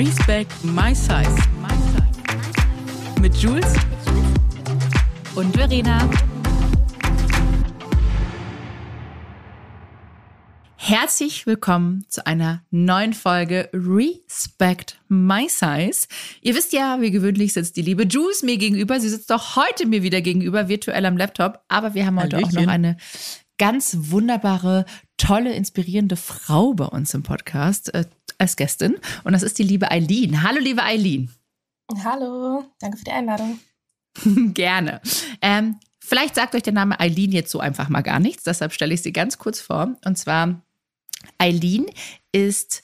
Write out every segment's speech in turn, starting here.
Respect My Size. Mit Jules und Verena. Herzlich willkommen zu einer neuen Folge Respect My Size. Ihr wisst ja, wie gewöhnlich sitzt die liebe Jules mir gegenüber. Sie sitzt auch heute mir wieder gegenüber, virtuell am Laptop. Aber wir haben heute Hallöchen. auch noch eine ganz wunderbare, tolle, inspirierende Frau bei uns im Podcast äh, als Gästin. Und das ist die liebe Eileen. Hallo, liebe Eileen. Hallo, danke für die Einladung. Gerne. Ähm, vielleicht sagt euch der Name Eileen jetzt so einfach mal gar nichts, deshalb stelle ich sie ganz kurz vor. Und zwar, Eileen ist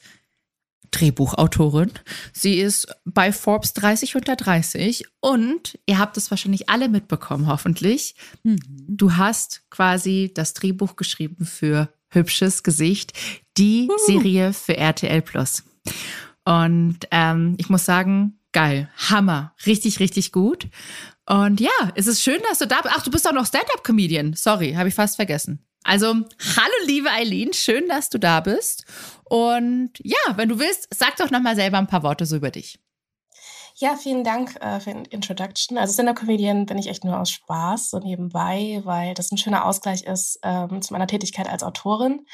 Drehbuchautorin. Sie ist bei Forbes 30 unter 30 und ihr habt es wahrscheinlich alle mitbekommen, hoffentlich. Mhm. Du hast quasi das Drehbuch geschrieben für Hübsches Gesicht, die. Serie für RTL Plus. Und ähm, ich muss sagen, geil, Hammer, richtig, richtig gut. Und ja, es ist schön, dass du da bist. Ach, du bist auch noch Stand-up-Comedian. Sorry, habe ich fast vergessen. Also, hallo liebe Eileen, schön, dass du da bist. Und ja, wenn du willst, sag doch noch mal selber ein paar Worte so über dich. Ja, vielen Dank äh, für die Introduction. Also Stand-Up-Comedian bin ich echt nur aus Spaß, so nebenbei, weil das ein schöner Ausgleich ist ähm, zu meiner Tätigkeit als Autorin.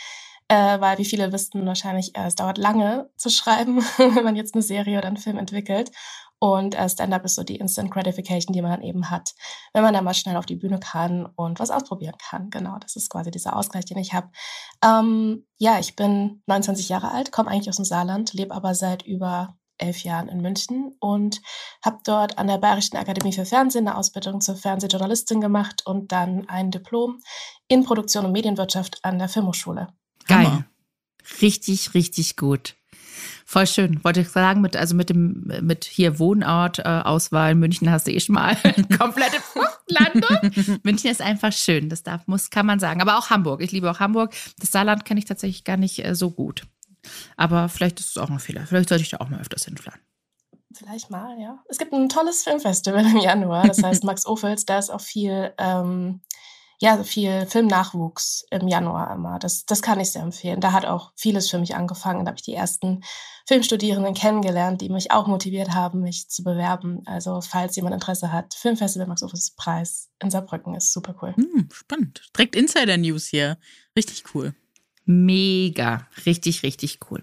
Äh, weil, wie viele wissen wahrscheinlich, äh, es dauert lange zu schreiben, wenn man jetzt eine Serie oder einen Film entwickelt. Und äh, Stand-up ist so die Instant Gratification, die man dann eben hat, wenn man dann mal schnell auf die Bühne kann und was ausprobieren kann. Genau, das ist quasi dieser Ausgleich, den ich habe. Ähm, ja, ich bin 29 Jahre alt, komme eigentlich aus dem Saarland, lebe aber seit über elf Jahren in München und habe dort an der Bayerischen Akademie für Fernsehen eine Ausbildung zur Fernsehjournalistin gemacht und dann ein Diplom in Produktion und Medienwirtschaft an der Filmhochschule. Geil. Hammer. Richtig, richtig gut. Voll schön. Wollte ich sagen, mit, also mit dem, mit hier Wohnort, äh, Auswahl, München hast du eh schon mal komplette Landung. München ist einfach schön. Das darf, muss, kann man sagen. Aber auch Hamburg. Ich liebe auch Hamburg. Das Saarland kenne ich tatsächlich gar nicht äh, so gut. Aber vielleicht ist es auch ein Fehler. Vielleicht sollte ich da auch mal öfters hinfahren. Vielleicht mal, ja. Es gibt ein tolles Filmfestival im Januar. Das heißt Max Ophels. Da ist auch viel ähm, ja, viel Filmnachwuchs im Januar immer. Das, das kann ich sehr empfehlen. Da hat auch vieles für mich angefangen. Da habe ich die ersten Filmstudierenden kennengelernt, die mich auch motiviert haben, mich zu bewerben. Also falls jemand Interesse hat, Filmfestival Max Ophüls Preis in Saarbrücken ist super cool. Hm, spannend. Direkt Insider News hier. Richtig cool. Mega. Richtig, richtig cool.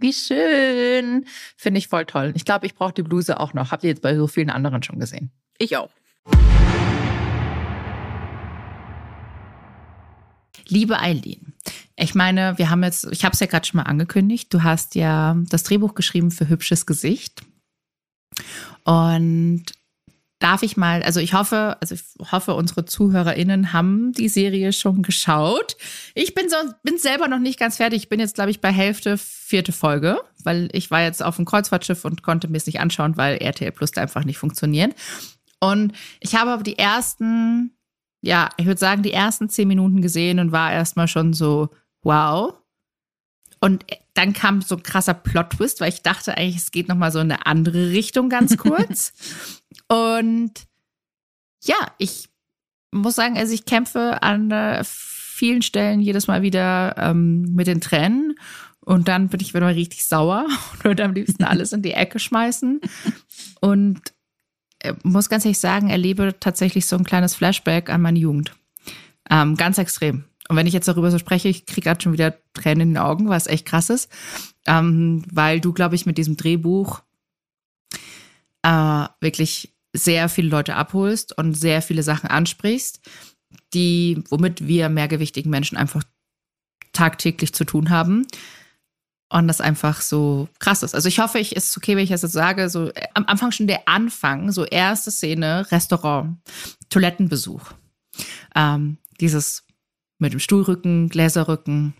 Wie schön. Finde ich voll toll. Ich glaube, ich brauche die Bluse auch noch. Habt ihr jetzt bei so vielen anderen schon gesehen? Ich auch. Liebe Eileen, ich meine, wir haben jetzt, ich habe es ja gerade schon mal angekündigt, du hast ja das Drehbuch geschrieben für Hübsches Gesicht. Und darf ich mal, also ich hoffe, also ich hoffe, unsere ZuhörerInnen haben die Serie schon geschaut. Ich bin so, bin selber noch nicht ganz fertig. Ich bin jetzt, glaube ich, bei Hälfte vierte Folge, weil ich war jetzt auf dem Kreuzfahrtschiff und konnte mir es nicht anschauen, weil RTL Plus da einfach nicht funktioniert. Und ich habe aber die ersten, ja, ich würde sagen, die ersten zehn Minuten gesehen und war erstmal schon so, wow. Und dann kam so ein krasser Plot-Twist, weil ich dachte eigentlich, es geht nochmal so in eine andere Richtung ganz kurz. und ja, ich muss sagen, also ich kämpfe an äh, vielen Stellen jedes Mal wieder ähm, mit den Tränen. Und dann bin ich wieder mal richtig sauer und würde am liebsten alles in die Ecke schmeißen. Und äh, muss ganz ehrlich sagen, erlebe tatsächlich so ein kleines Flashback an meine Jugend. Ähm, ganz extrem. Und wenn ich jetzt darüber so spreche, ich kriege gerade schon wieder Tränen in den Augen, was echt krass ist. Ähm, weil du, glaube ich, mit diesem Drehbuch äh, wirklich sehr viele Leute abholst und sehr viele Sachen ansprichst, die, womit wir mehrgewichtigen Menschen einfach tagtäglich zu tun haben. Und das einfach so krass ist. Also ich hoffe, ich ist okay, wenn ich das jetzt sage. So äh, am Anfang schon der Anfang, so erste Szene, Restaurant, Toilettenbesuch. Ähm, dieses mit dem Stuhlrücken, Gläserrücken.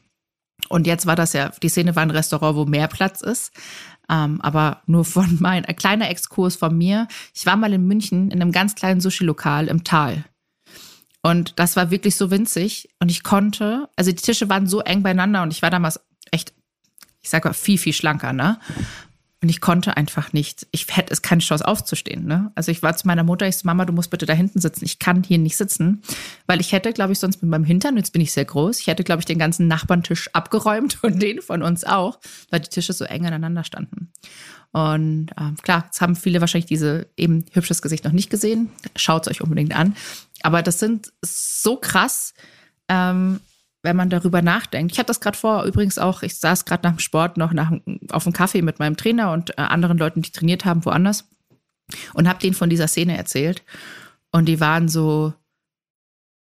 Und jetzt war das ja, die Szene war ein Restaurant, wo mehr Platz ist. Ähm, aber nur von mein, ein kleiner Exkurs von mir. Ich war mal in München in einem ganz kleinen Sushi-Lokal im Tal. Und das war wirklich so winzig. Und ich konnte, also die Tische waren so eng beieinander und ich war damals echt, ich sag mal, viel, viel schlanker, ne? Und ich konnte einfach nicht, ich hätte es keine Chance aufzustehen. Ne? Also ich war zu meiner Mutter, ich so, Mama, du musst bitte da hinten sitzen. Ich kann hier nicht sitzen. Weil ich hätte, glaube ich, sonst mit meinem Hintern, jetzt bin ich sehr groß, ich hätte, glaube ich, den ganzen Nachbarntisch abgeräumt und den von uns auch, weil die Tische so eng aneinander standen. Und ähm, klar, jetzt haben viele wahrscheinlich diese eben hübsches Gesicht noch nicht gesehen. Schaut es euch unbedingt an. Aber das sind so krass. Ähm, wenn man darüber nachdenkt. Ich habe das gerade vor, übrigens auch, ich saß gerade nach dem Sport noch nach, auf dem Kaffee mit meinem Trainer und äh, anderen Leuten, die trainiert haben woanders und habe denen von dieser Szene erzählt. Und die waren so,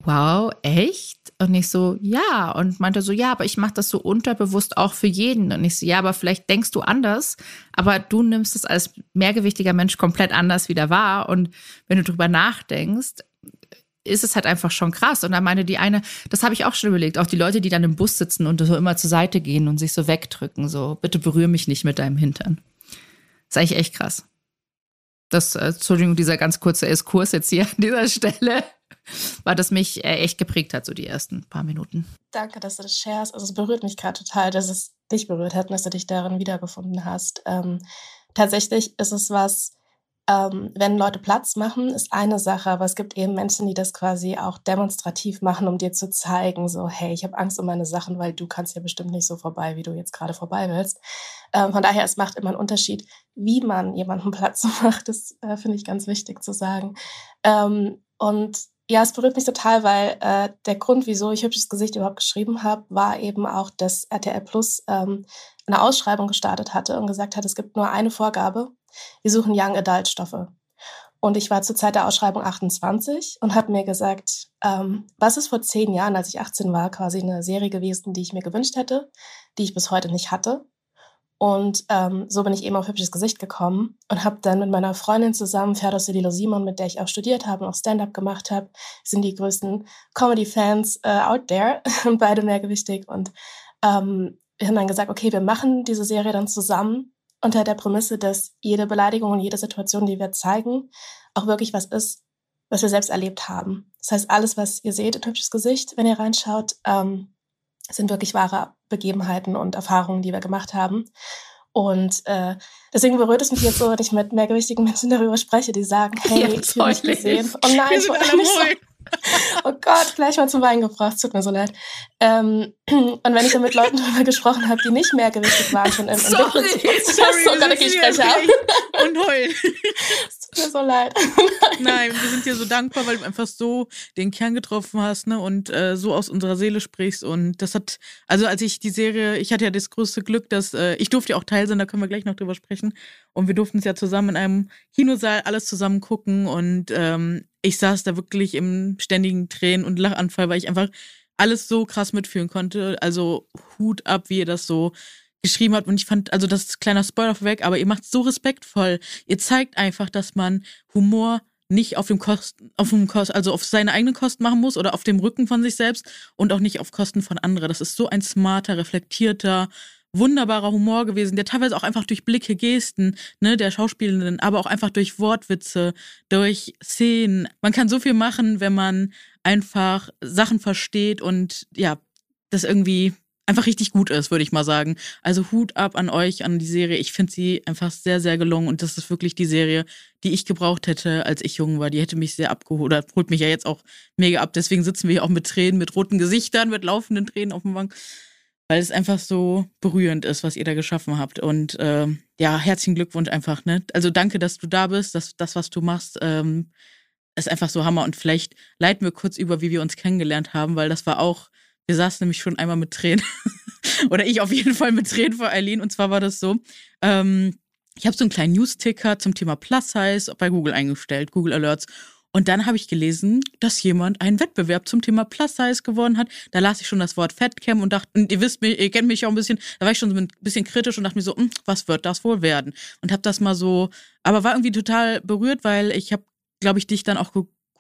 wow, echt? Und ich so, ja. Und meinte so, ja, aber ich mache das so unterbewusst auch für jeden. Und ich so, ja, aber vielleicht denkst du anders, aber du nimmst es als mehrgewichtiger Mensch komplett anders wieder wahr. Und wenn du drüber nachdenkst, ist es halt einfach schon krass. Und da meine die eine, das habe ich auch schon überlegt, auch die Leute, die dann im Bus sitzen und so immer zur Seite gehen und sich so wegdrücken, so, bitte berühre mich nicht mit deinem Hintern. Das ist eigentlich echt krass. Das, äh, Entschuldigung, dieser ganz kurze Exkurs jetzt hier an dieser Stelle, weil das mich äh, echt geprägt hat, so die ersten paar Minuten. Danke, dass du das sharest. Also es berührt mich gerade total, dass es dich berührt hat und dass du dich darin wiedergefunden hast. Ähm, tatsächlich ist es was, ähm, wenn Leute Platz machen, ist eine Sache, aber es gibt eben Menschen, die das quasi auch demonstrativ machen, um dir zu zeigen, so, hey, ich habe Angst um meine Sachen, weil du kannst ja bestimmt nicht so vorbei, wie du jetzt gerade vorbei willst. Ähm, von daher, es macht immer einen Unterschied, wie man jemanden Platz macht. Das äh, finde ich ganz wichtig zu sagen. Ähm, und ja, es berührt mich total, weil äh, der Grund, wieso ich hübsches Gesicht überhaupt geschrieben habe, war eben auch, dass RTL Plus ähm, eine Ausschreibung gestartet hatte und gesagt hat, es gibt nur eine Vorgabe wir suchen Young Adult Stoffe. Und ich war zur Zeit der Ausschreibung 28 und habe mir gesagt, ähm, was ist vor zehn Jahren, als ich 18 war, quasi eine Serie gewesen, die ich mir gewünscht hätte, die ich bis heute nicht hatte. Und ähm, so bin ich eben auf hübsches Gesicht gekommen und habe dann mit meiner Freundin zusammen, Ferdos Sedilo Simon, mit der ich auch studiert habe und auch Stand-up gemacht habe, sind die größten Comedy-Fans äh, out there beide mehrgewichtig. Und ähm, wir haben dann gesagt, okay, wir machen diese Serie dann zusammen unter der Prämisse, dass jede Beleidigung und jede Situation, die wir zeigen, auch wirklich was ist, was wir selbst erlebt haben. Das heißt, alles, was ihr seht, ein hübsches Gesicht, wenn ihr reinschaut, ähm, sind wirklich wahre Begebenheiten und Erfahrungen, die wir gemacht haben. Und äh, deswegen berührt es mich jetzt so, wenn ich mit mehrgewichtigen Menschen darüber spreche, die sagen, hey, ja, ich fühle mich gesehen. Oh nein, ich wollte nicht so. Oh Gott, gleich mal zum Wein gebracht, tut mir so leid. Ähm, und wenn ich dann mit Leuten darüber gesprochen habe, die nicht mehr gewichtig waren, schon im Sorry, sorry, so ich spreche ab. Und heulen. Tut mir so leid. Nein, wir sind dir so dankbar, weil du einfach so den Kern getroffen hast ne, und äh, so aus unserer Seele sprichst. Und das hat, also als ich die Serie, ich hatte ja das größte Glück, dass äh, ich durfte ja auch Teil sein, da können wir gleich noch drüber sprechen. Und wir durften es ja zusammen in einem Kinosaal alles zusammen gucken und ähm, ich saß da wirklich im ständigen Tränen- und Lachanfall, weil ich einfach alles so krass mitfühlen konnte. Also Hut ab, wie ihr das so geschrieben habt. Und ich fand, also das ist kleiner Spoiler vorweg, aber ihr macht so respektvoll. Ihr zeigt einfach, dass man Humor nicht auf dem Kosten, auf dem Kost, also auf seine eigenen Kosten machen muss oder auf dem Rücken von sich selbst und auch nicht auf Kosten von anderen. Das ist so ein smarter, reflektierter, wunderbarer Humor gewesen, der teilweise auch einfach durch Blicke, Gesten, ne, der Schauspielenden, aber auch einfach durch Wortwitze, durch Szenen. Man kann so viel machen, wenn man einfach Sachen versteht und ja, das irgendwie einfach richtig gut ist, würde ich mal sagen. Also Hut ab an euch, an die Serie. Ich finde sie einfach sehr, sehr gelungen und das ist wirklich die Serie, die ich gebraucht hätte, als ich jung war. Die hätte mich sehr abgeholt oder holt mich ja jetzt auch mega ab. Deswegen sitzen wir hier auch mit Tränen, mit roten Gesichtern, mit laufenden Tränen auf dem Bank, weil es einfach so berührend ist, was ihr da geschaffen habt. Und äh, ja, herzlichen Glückwunsch einfach. Ne? Also danke, dass du da bist, dass das, was du machst, ähm, ist einfach so Hammer. Und vielleicht leiten wir kurz über, wie wir uns kennengelernt haben, weil das war auch wir saßen nämlich schon einmal mit Tränen. Oder ich auf jeden Fall mit Tränen vor Eileen. Und zwar war das so, ähm, ich habe so einen kleinen News-Ticker zum Thema Plus Size bei Google eingestellt, Google Alerts. Und dann habe ich gelesen, dass jemand einen Wettbewerb zum Thema Plus Size gewonnen hat. Da las ich schon das Wort Fatcam und dachte, und ihr wisst mich, ihr kennt mich auch ein bisschen, da war ich schon so ein bisschen kritisch und dachte mir so, hm, was wird das wohl werden? Und habe das mal so, aber war irgendwie total berührt, weil ich habe, glaube ich, dich dann auch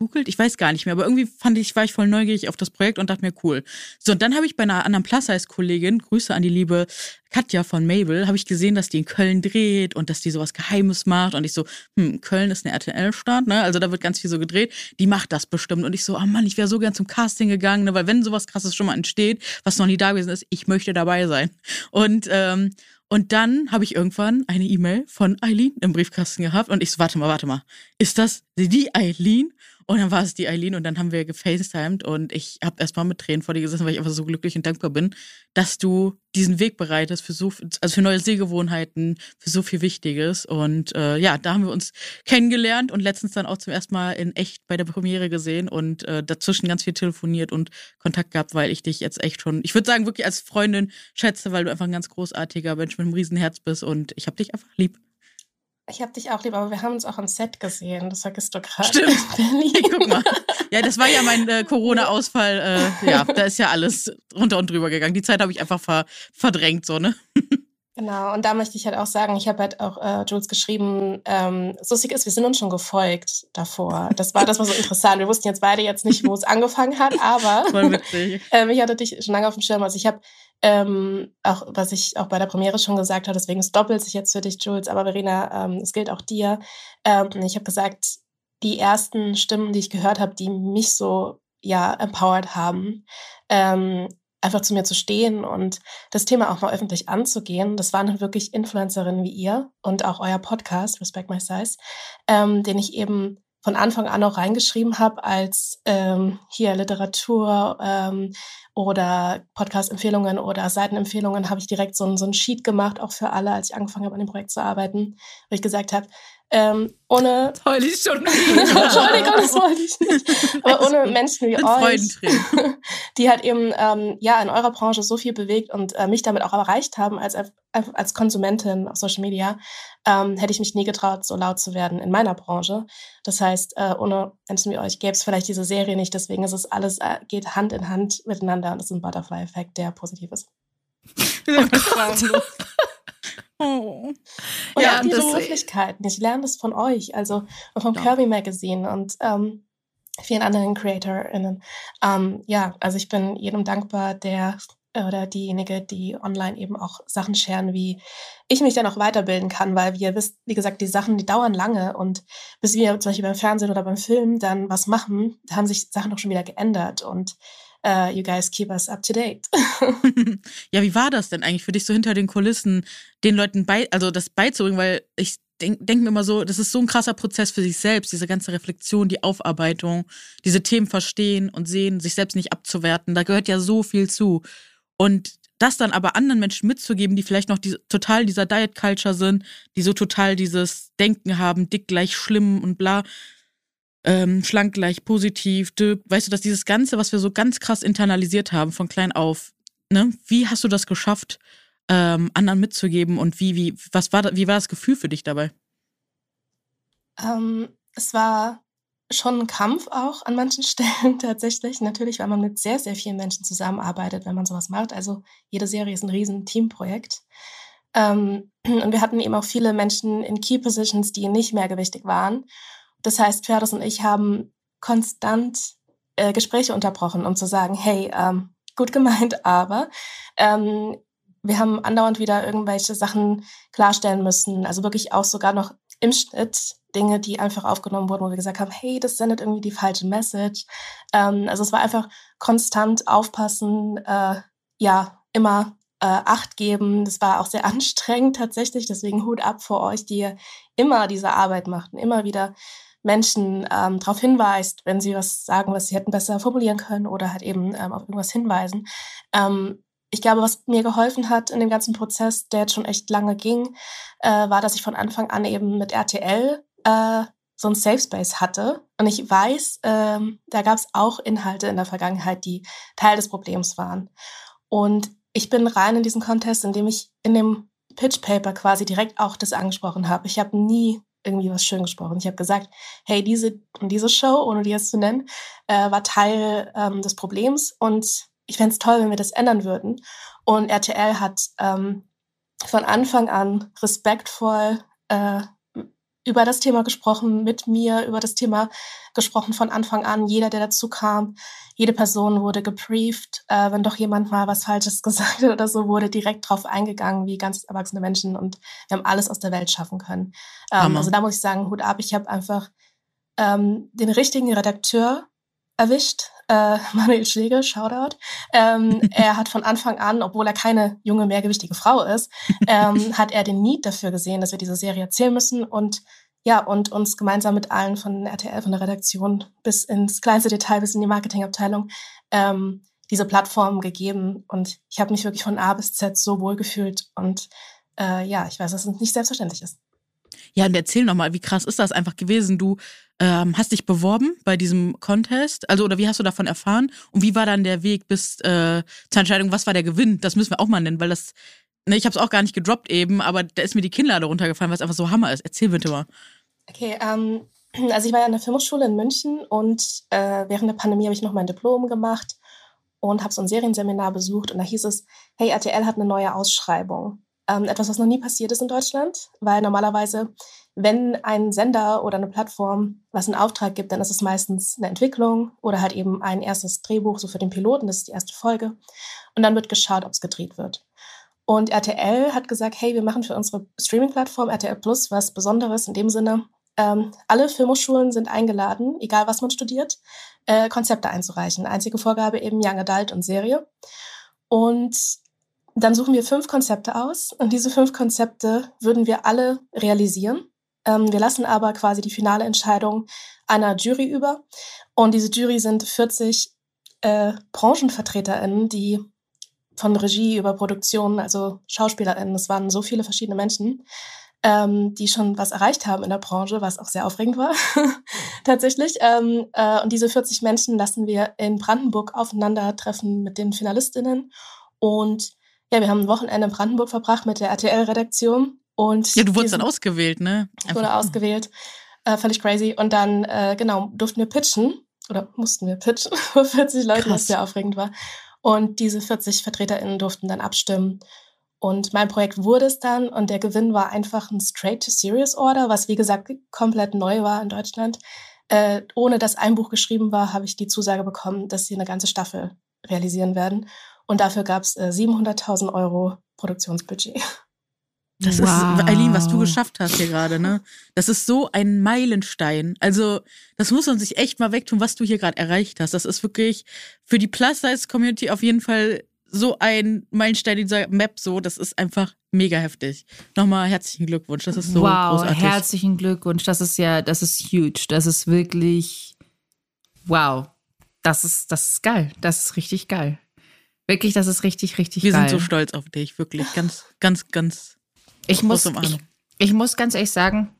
gegoogelt, ich weiß gar nicht mehr, aber irgendwie fand ich, war ich voll neugierig auf das Projekt und dachte mir, cool. So, und dann habe ich bei einer anderen Plus-Size-Kollegin, Grüße an die liebe Katja von Mabel, habe ich gesehen, dass die in Köln dreht und dass die sowas Geheimes macht. Und ich so, hm, Köln ist eine RTL-Stadt, ne? Also da wird ganz viel so gedreht. Die macht das bestimmt. Und ich so, oh Mann, ich wäre so gern zum Casting gegangen, ne? Weil wenn sowas krasses schon mal entsteht, was noch nie da gewesen ist, ich möchte dabei sein. Und ähm, und dann habe ich irgendwann eine E-Mail von Eileen im Briefkasten gehabt und ich so, warte mal, warte mal, ist das die Eileen? Und dann war es die Eileen und dann haben wir gefacetimed und ich habe erstmal mit Tränen vor dir gesessen, weil ich einfach so glücklich und dankbar bin, dass du diesen Weg bereitest für so, also für neue Sehgewohnheiten, für so viel Wichtiges. Und äh, ja, da haben wir uns kennengelernt und letztens dann auch zum ersten Mal in echt bei der Premiere gesehen und äh, dazwischen ganz viel telefoniert und Kontakt gehabt, weil ich dich jetzt echt schon, ich würde sagen, wirklich als Freundin schätze, weil du einfach ein ganz großartiger Mensch mit einem Riesenherz bist und ich habe dich einfach lieb. Ich habe dich auch lieb, aber wir haben uns auch am Set gesehen. Das vergisst du gerade. Stimmt. Hey, guck mal. Ja, das war ja mein äh, Corona-Ausfall. Äh, ja, da ist ja alles runter und drüber gegangen. Die Zeit habe ich einfach ver verdrängt, so, ne? Genau, und da möchte ich halt auch sagen, ich habe halt auch äh, Jules geschrieben, ähm, so sick ist, wir sind uns schon gefolgt davor. Das war, das war so interessant. Wir wussten jetzt beide jetzt nicht, wo es angefangen hat, aber ähm, ich hatte dich schon lange auf dem Schirm. Also ich habe ähm, auch, was ich auch bei der Premiere schon gesagt habe, deswegen es doppelt sich jetzt für dich, Jules, aber Verena, ähm, es gilt auch dir. Ähm, ich habe gesagt, die ersten Stimmen, die ich gehört habe, die mich so ja empowered haben, ähm, einfach zu mir zu stehen und das Thema auch mal öffentlich anzugehen. Das waren wirklich Influencerinnen wie ihr und auch euer Podcast, Respect My Size, ähm, den ich eben von Anfang an auch reingeschrieben habe als ähm, hier Literatur ähm, oder Podcast-Empfehlungen oder Seitenempfehlungen, habe ich direkt so ein, so ein Sheet gemacht, auch für alle, als ich angefangen habe, an dem Projekt zu arbeiten, wo ich gesagt habe, ähm, ohne. Das heul ich schon Entschuldigung, das wollte ich nicht. Aber ohne Menschen wie euch, die halt eben ähm, ja in eurer Branche so viel bewegt und äh, mich damit auch erreicht haben als, als Konsumentin auf Social Media, ähm, hätte ich mich nie getraut, so laut zu werden in meiner Branche. Das heißt, äh, ohne Menschen wie euch gäbe es vielleicht diese Serie nicht. Deswegen ist es alles, äh, geht Hand in Hand miteinander und es ist ein Butterfly-Effekt, der positiv ist. Oh Oh. Und ja, diese das, Möglichkeiten. Ich lerne das von euch, also vom ja. Kirby Magazine und ähm, vielen anderen CreatorInnen. Ähm, ja, also ich bin jedem dankbar, der oder diejenige, die online eben auch Sachen scheren, wie ich mich dann auch weiterbilden kann, weil wie ihr wisst, wie gesagt, die Sachen, die dauern lange und bis wir zum Beispiel beim Fernsehen oder beim Film dann was machen, haben sich Sachen auch schon wieder geändert und uh, you guys keep us up to date. ja, wie war das denn eigentlich für dich so hinter den Kulissen, den Leuten bei, also das beizubringen, weil ich denke denk mir immer so, das ist so ein krasser Prozess für sich selbst, diese ganze Reflexion, die Aufarbeitung, diese Themen verstehen und sehen, sich selbst nicht abzuwerten, da gehört ja so viel zu. Und das dann aber anderen Menschen mitzugeben, die vielleicht noch die, total dieser Diet Culture sind, die so total dieses Denken haben, dick gleich schlimm und bla, ähm, schlank gleich positiv, weißt du, dass dieses Ganze, was wir so ganz krass internalisiert haben von klein auf, ne, wie hast du das geschafft, ähm, anderen mitzugeben und wie, wie, was war, wie war das Gefühl für dich dabei? Ähm, es war schon ein Kampf auch an manchen Stellen tatsächlich. Natürlich, weil man mit sehr, sehr vielen Menschen zusammenarbeitet, wenn man sowas macht. Also jede Serie ist ein riesen Teamprojekt. Ähm, und wir hatten eben auch viele Menschen in Key Positions, die nicht mehrgewichtig waren. Das heißt, Ferris und ich haben konstant äh, Gespräche unterbrochen, um zu sagen, hey, ähm, gut gemeint, aber ähm, wir haben andauernd wieder irgendwelche Sachen klarstellen müssen. Also wirklich auch sogar noch im Schnitt Dinge, die einfach aufgenommen wurden, wo wir gesagt haben, hey, das sendet irgendwie die falsche Message. Ähm, also es war einfach konstant aufpassen, äh, ja, immer äh, Acht geben. Das war auch sehr anstrengend tatsächlich. Deswegen Hut ab vor euch, die immer diese Arbeit macht und immer wieder Menschen ähm, darauf hinweist, wenn sie was sagen, was sie hätten besser formulieren können oder halt eben ähm, auf irgendwas hinweisen. Ähm, ich glaube, was mir geholfen hat in dem ganzen Prozess, der jetzt schon echt lange ging, äh, war, dass ich von Anfang an eben mit RTL äh, so ein Safe Space hatte. Und ich weiß, ähm, da gab es auch Inhalte in der Vergangenheit, die Teil des Problems waren. Und ich bin rein in diesen Contest, indem ich in dem Pitch Paper quasi direkt auch das angesprochen habe. Ich habe nie irgendwie was schön gesprochen. Ich habe gesagt, hey, diese diese Show, ohne die jetzt zu nennen, äh, war Teil ähm, des Problems und ich fände es toll, wenn wir das ändern würden. Und RTL hat ähm, von Anfang an respektvoll äh, über das Thema gesprochen, mit mir über das Thema gesprochen von Anfang an. Jeder, der dazu kam, jede Person wurde gebrieft. Äh, wenn doch jemand mal was Falsches gesagt hat oder so, wurde direkt drauf eingegangen, wie ganz erwachsene Menschen. Und wir haben alles aus der Welt schaffen können. Ähm, also da muss ich sagen, Hut ab. Ich habe einfach ähm, den richtigen Redakteur erwischt. Äh, Manuel Schlegel, Shoutout. Ähm, er hat von Anfang an, obwohl er keine junge, mehrgewichtige Frau ist, ähm, hat er den Need dafür gesehen, dass wir diese Serie erzählen müssen und ja, und uns gemeinsam mit allen von RTL, von der Redaktion bis ins kleinste Detail, bis in die Marketingabteilung, ähm, diese Plattform gegeben. Und ich habe mich wirklich von A bis Z so wohl gefühlt. Und äh, ja, ich weiß, dass es nicht selbstverständlich ist. Ja, und erzähl nochmal, wie krass ist das einfach gewesen? Du ähm, hast dich beworben bei diesem Contest, also oder wie hast du davon erfahren? Und wie war dann der Weg bis äh, zur Entscheidung, was war der Gewinn? Das müssen wir auch mal nennen, weil das, ne, ich habe es auch gar nicht gedroppt eben, aber da ist mir die Kinnlade runtergefallen, weil es einfach so Hammer ist. Erzähl bitte mal. Okay, ähm, also ich war ja an der Filmhochschule in München und äh, während der Pandemie habe ich noch mein Diplom gemacht und habe so ein Serienseminar besucht und da hieß es, hey, RTL hat eine neue Ausschreibung. Ähm, etwas, was noch nie passiert ist in Deutschland, weil normalerweise, wenn ein Sender oder eine Plattform was einen Auftrag gibt, dann ist es meistens eine Entwicklung oder halt eben ein erstes Drehbuch, so für den Piloten, das ist die erste Folge. Und dann wird geschaut, ob es gedreht wird. Und RTL hat gesagt, hey, wir machen für unsere Streaming-Plattform RTL Plus was Besonderes in dem Sinne, ähm, alle Filmhochschulen sind eingeladen, egal was man studiert, äh, Konzepte einzureichen. Einzige Vorgabe eben Young Adult und Serie. Und dann suchen wir fünf Konzepte aus und diese fünf Konzepte würden wir alle realisieren. Ähm, wir lassen aber quasi die finale Entscheidung einer Jury über. Und diese Jury sind 40 äh, BranchenvertreterInnen, die von Regie über Produktion, also SchauspielerInnen, es waren so viele verschiedene Menschen, ähm, die schon was erreicht haben in der Branche, was auch sehr aufregend war, tatsächlich. Ähm, äh, und diese 40 Menschen lassen wir in Brandenburg aufeinandertreffen mit den FinalistInnen und ja, wir haben ein Wochenende in Brandenburg verbracht mit der RTL-Redaktion. Und ja, du wurdest dann ausgewählt, ne? Ich wurde ausgewählt. Äh, völlig crazy. Und dann, äh, genau, durften wir pitchen. Oder mussten wir pitchen vor 40 Leuten, was sehr aufregend war. Und diese 40 VertreterInnen durften dann abstimmen. Und mein Projekt wurde es dann. Und der Gewinn war einfach ein Straight-to-Serious-Order, was wie gesagt komplett neu war in Deutschland. Äh, ohne dass ein Buch geschrieben war, habe ich die Zusage bekommen, dass sie eine ganze Staffel realisieren werden. Und dafür gab es äh, 700.000 Euro Produktionsbudget. Das wow. ist, Eileen, was du geschafft hast hier gerade, ne? Das ist so ein Meilenstein. Also, das muss man sich echt mal wegtun, was du hier gerade erreicht hast. Das ist wirklich für die Plus-Size-Community auf jeden Fall so ein Meilenstein in dieser Map so. Das ist einfach mega heftig. Nochmal herzlichen Glückwunsch. Das ist so wow, großartig. herzlichen Glückwunsch. Das ist ja, das ist huge. Das ist wirklich, wow. Das ist, das ist geil. Das ist richtig geil. Wirklich, das ist richtig, richtig Wir geil. Wir sind so stolz auf dich, wirklich. Ganz, ganz, ganz. Ich muss, ich, ich, muss ganz ehrlich sagen,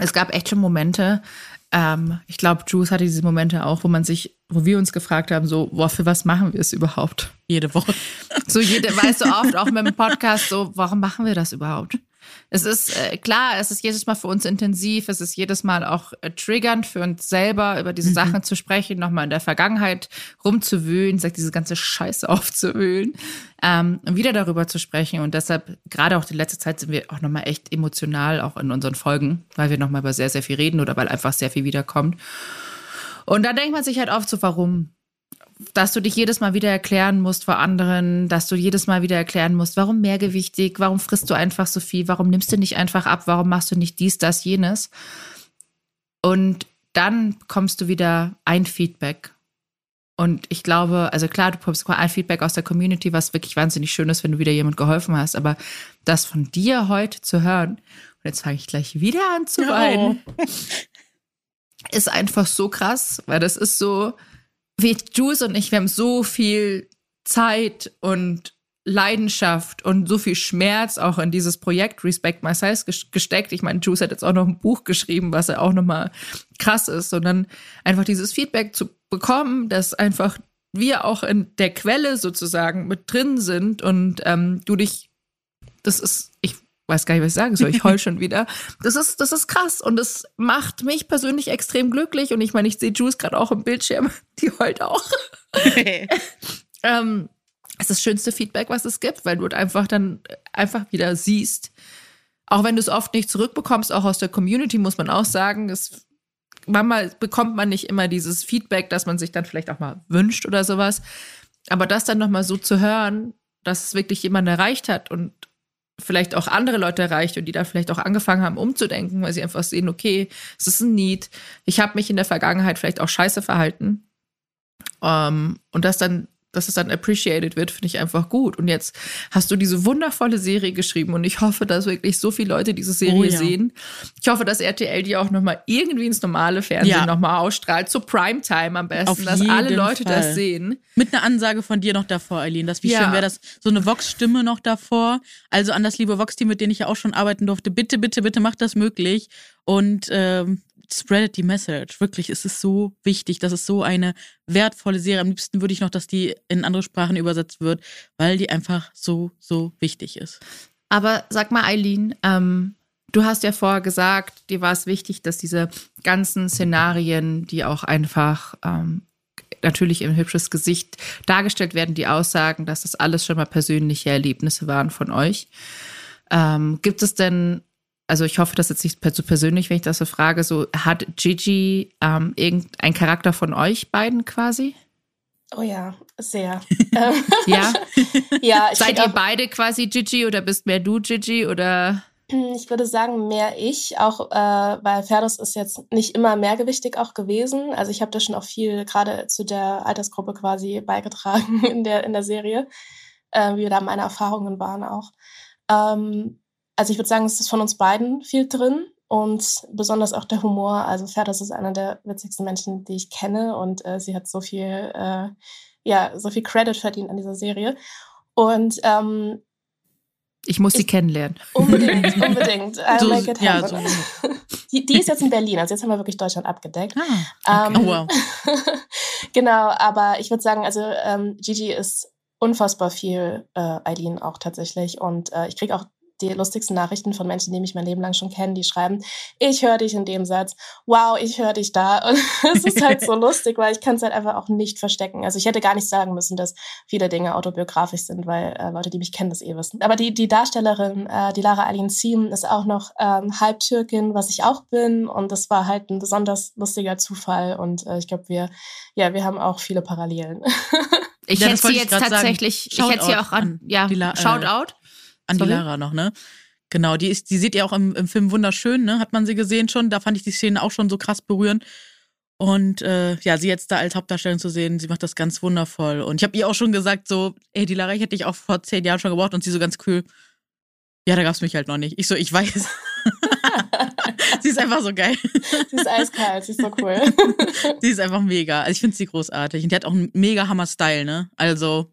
es gab echt schon Momente, ähm, ich glaube, Juice hatte diese Momente auch, wo man sich, wo wir uns gefragt haben, so, boah, für was machen wir es überhaupt? Jede Woche. So, jede, weißt du, oft auch mit dem Podcast, so, warum machen wir das überhaupt? Es ist äh, klar, es ist jedes Mal für uns intensiv, es ist jedes Mal auch äh, triggernd für uns selber, über diese mhm. Sachen zu sprechen, nochmal in der Vergangenheit rumzuwühlen, sagt diese ganze Scheiße aufzuwühlen ähm, und wieder darüber zu sprechen. Und deshalb, gerade auch die letzte Zeit, sind wir auch nochmal echt emotional, auch in unseren Folgen, weil wir nochmal über sehr, sehr viel reden oder weil einfach sehr viel wiederkommt. Und da denkt man sich halt oft so, warum? Dass du dich jedes Mal wieder erklären musst vor anderen, dass du jedes Mal wieder erklären musst, warum mehrgewichtig, warum frisst du einfach so viel, warum nimmst du nicht einfach ab, warum machst du nicht dies, das, jenes. Und dann kommst du wieder ein Feedback. Und ich glaube, also klar, du bekommst ein Feedback aus der Community, was wirklich wahnsinnig schön ist, wenn du wieder jemand geholfen hast. Aber das von dir heute zu hören, und jetzt fange ich gleich wieder an zu weinen, oh. ist einfach so krass, weil das ist so, wie Jules und ich, wir haben so viel Zeit und Leidenschaft und so viel Schmerz auch in dieses Projekt Respect My Size gesteckt. Ich meine, Juice hat jetzt auch noch ein Buch geschrieben, was ja auch nochmal krass ist, sondern einfach dieses Feedback zu bekommen, dass einfach wir auch in der Quelle sozusagen mit drin sind und ähm, du dich, das ist, weiß gar nicht, was ich sagen soll, ich heul schon wieder. Das ist, das ist krass und das macht mich persönlich extrem glücklich und ich meine, ich sehe Juice gerade auch im Bildschirm, die heult auch. ähm, ist das schönste Feedback, was es gibt, weil du einfach dann einfach wieder siehst, auch wenn du es oft nicht zurückbekommst, auch aus der Community, muss man auch sagen, es, manchmal bekommt man nicht immer dieses Feedback, dass man sich dann vielleicht auch mal wünscht oder sowas. Aber das dann nochmal so zu hören, dass es wirklich jemand erreicht hat und vielleicht auch andere Leute erreicht und die da vielleicht auch angefangen haben umzudenken, weil sie einfach sehen, okay, es ist ein Need. Ich habe mich in der Vergangenheit vielleicht auch scheiße verhalten. Ähm, und das dann dass es dann appreciated wird, finde ich einfach gut. Und jetzt hast du diese wundervolle Serie geschrieben und ich hoffe, dass wirklich so viele Leute diese Serie oh, ja. sehen. Ich hoffe, dass RTL die auch nochmal irgendwie ins normale Fernsehen ja. nochmal ausstrahlt, zu Primetime am besten, Auf dass alle Leute Fall. das sehen. Mit einer Ansage von dir noch davor, Eileen. Das wie ja. schön wäre das, so eine Vox-Stimme noch davor. Also an das liebe Vox-Team, mit dem ich ja auch schon arbeiten durfte. Bitte, bitte, bitte macht das möglich. Und ähm, spreadet die Message. Wirklich, es ist so wichtig. Das ist so eine wertvolle Serie. Am liebsten würde ich noch, dass die in andere Sprachen übersetzt wird, weil die einfach so, so wichtig ist. Aber sag mal, Eileen, ähm, du hast ja vorher gesagt, dir war es wichtig, dass diese ganzen Szenarien, die auch einfach ähm, natürlich im hübsches Gesicht dargestellt werden, die Aussagen, dass das alles schon mal persönliche Erlebnisse waren von euch. Ähm, gibt es denn also ich hoffe, das ist jetzt nicht zu persönlich, wenn ich das so frage, so hat Gigi ähm, irgendein Charakter von euch beiden quasi? Oh ja, sehr. ja? ja. Seid ihr beide quasi Gigi oder bist mehr du Gigi oder? Ich würde sagen, mehr ich, auch äh, weil Ferdus ist jetzt nicht immer mehrgewichtig auch gewesen. Also ich habe da schon auch viel gerade zu der Altersgruppe quasi beigetragen in der, in der Serie, äh, wie da meine Erfahrungen waren auch. Ähm, also ich würde sagen, es ist von uns beiden viel drin und besonders auch der Humor. Also Ferdas ist einer der witzigsten Menschen, die ich kenne und äh, sie hat so viel, äh, ja, so viel Credit verdient an dieser Serie. Und ähm, ich muss sie kennenlernen. Unbedingt, unbedingt. I'll so, make it ja, so. die, die, ist jetzt in Berlin, also jetzt haben wir wirklich Deutschland abgedeckt. Ah, okay. ähm, oh, wow. genau, aber ich würde sagen, also ähm, Gigi ist unfassbar viel äh, Eileen auch tatsächlich und äh, ich kriege auch die lustigsten Nachrichten von Menschen, die mich mein Leben lang schon kennen, die schreiben, ich höre dich in dem Satz, wow, ich höre dich da. Und es ist halt so lustig, weil ich kann es halt einfach auch nicht verstecken. Also ich hätte gar nicht sagen müssen, dass viele Dinge autobiografisch sind, weil äh, Leute, die mich kennen, das eh wissen. Aber die, die Darstellerin, äh, die Lara Aline Siem, ist auch noch ähm, Halbtürkin, was ich auch bin. Und das war halt ein besonders lustiger Zufall. Und äh, ich glaube, wir, ja, wir haben auch viele Parallelen. Ich ja, hätte sie jetzt tatsächlich, ich hätte sie auch an, ja, äh, Shoutout an die Lara noch, ne? Genau, die ist, die seht ihr auch im, im Film wunderschön, ne? Hat man sie gesehen schon. Da fand ich die Szene auch schon so krass berührend. Und äh, ja, sie jetzt da als Hauptdarstellerin zu sehen, sie macht das ganz wundervoll. Und ich habe ihr auch schon gesagt, so, ey, die Lara, ich hätte dich auch vor zehn Jahren schon gebraucht. Und sie so ganz kühl, ja, da gab's mich halt noch nicht. Ich so, ich weiß. sie ist einfach so geil. Sie ist eiskalt, sie ist so cool. sie ist einfach mega. Also ich finde sie großartig. Und die hat auch einen mega Hammer-Style, ne? Also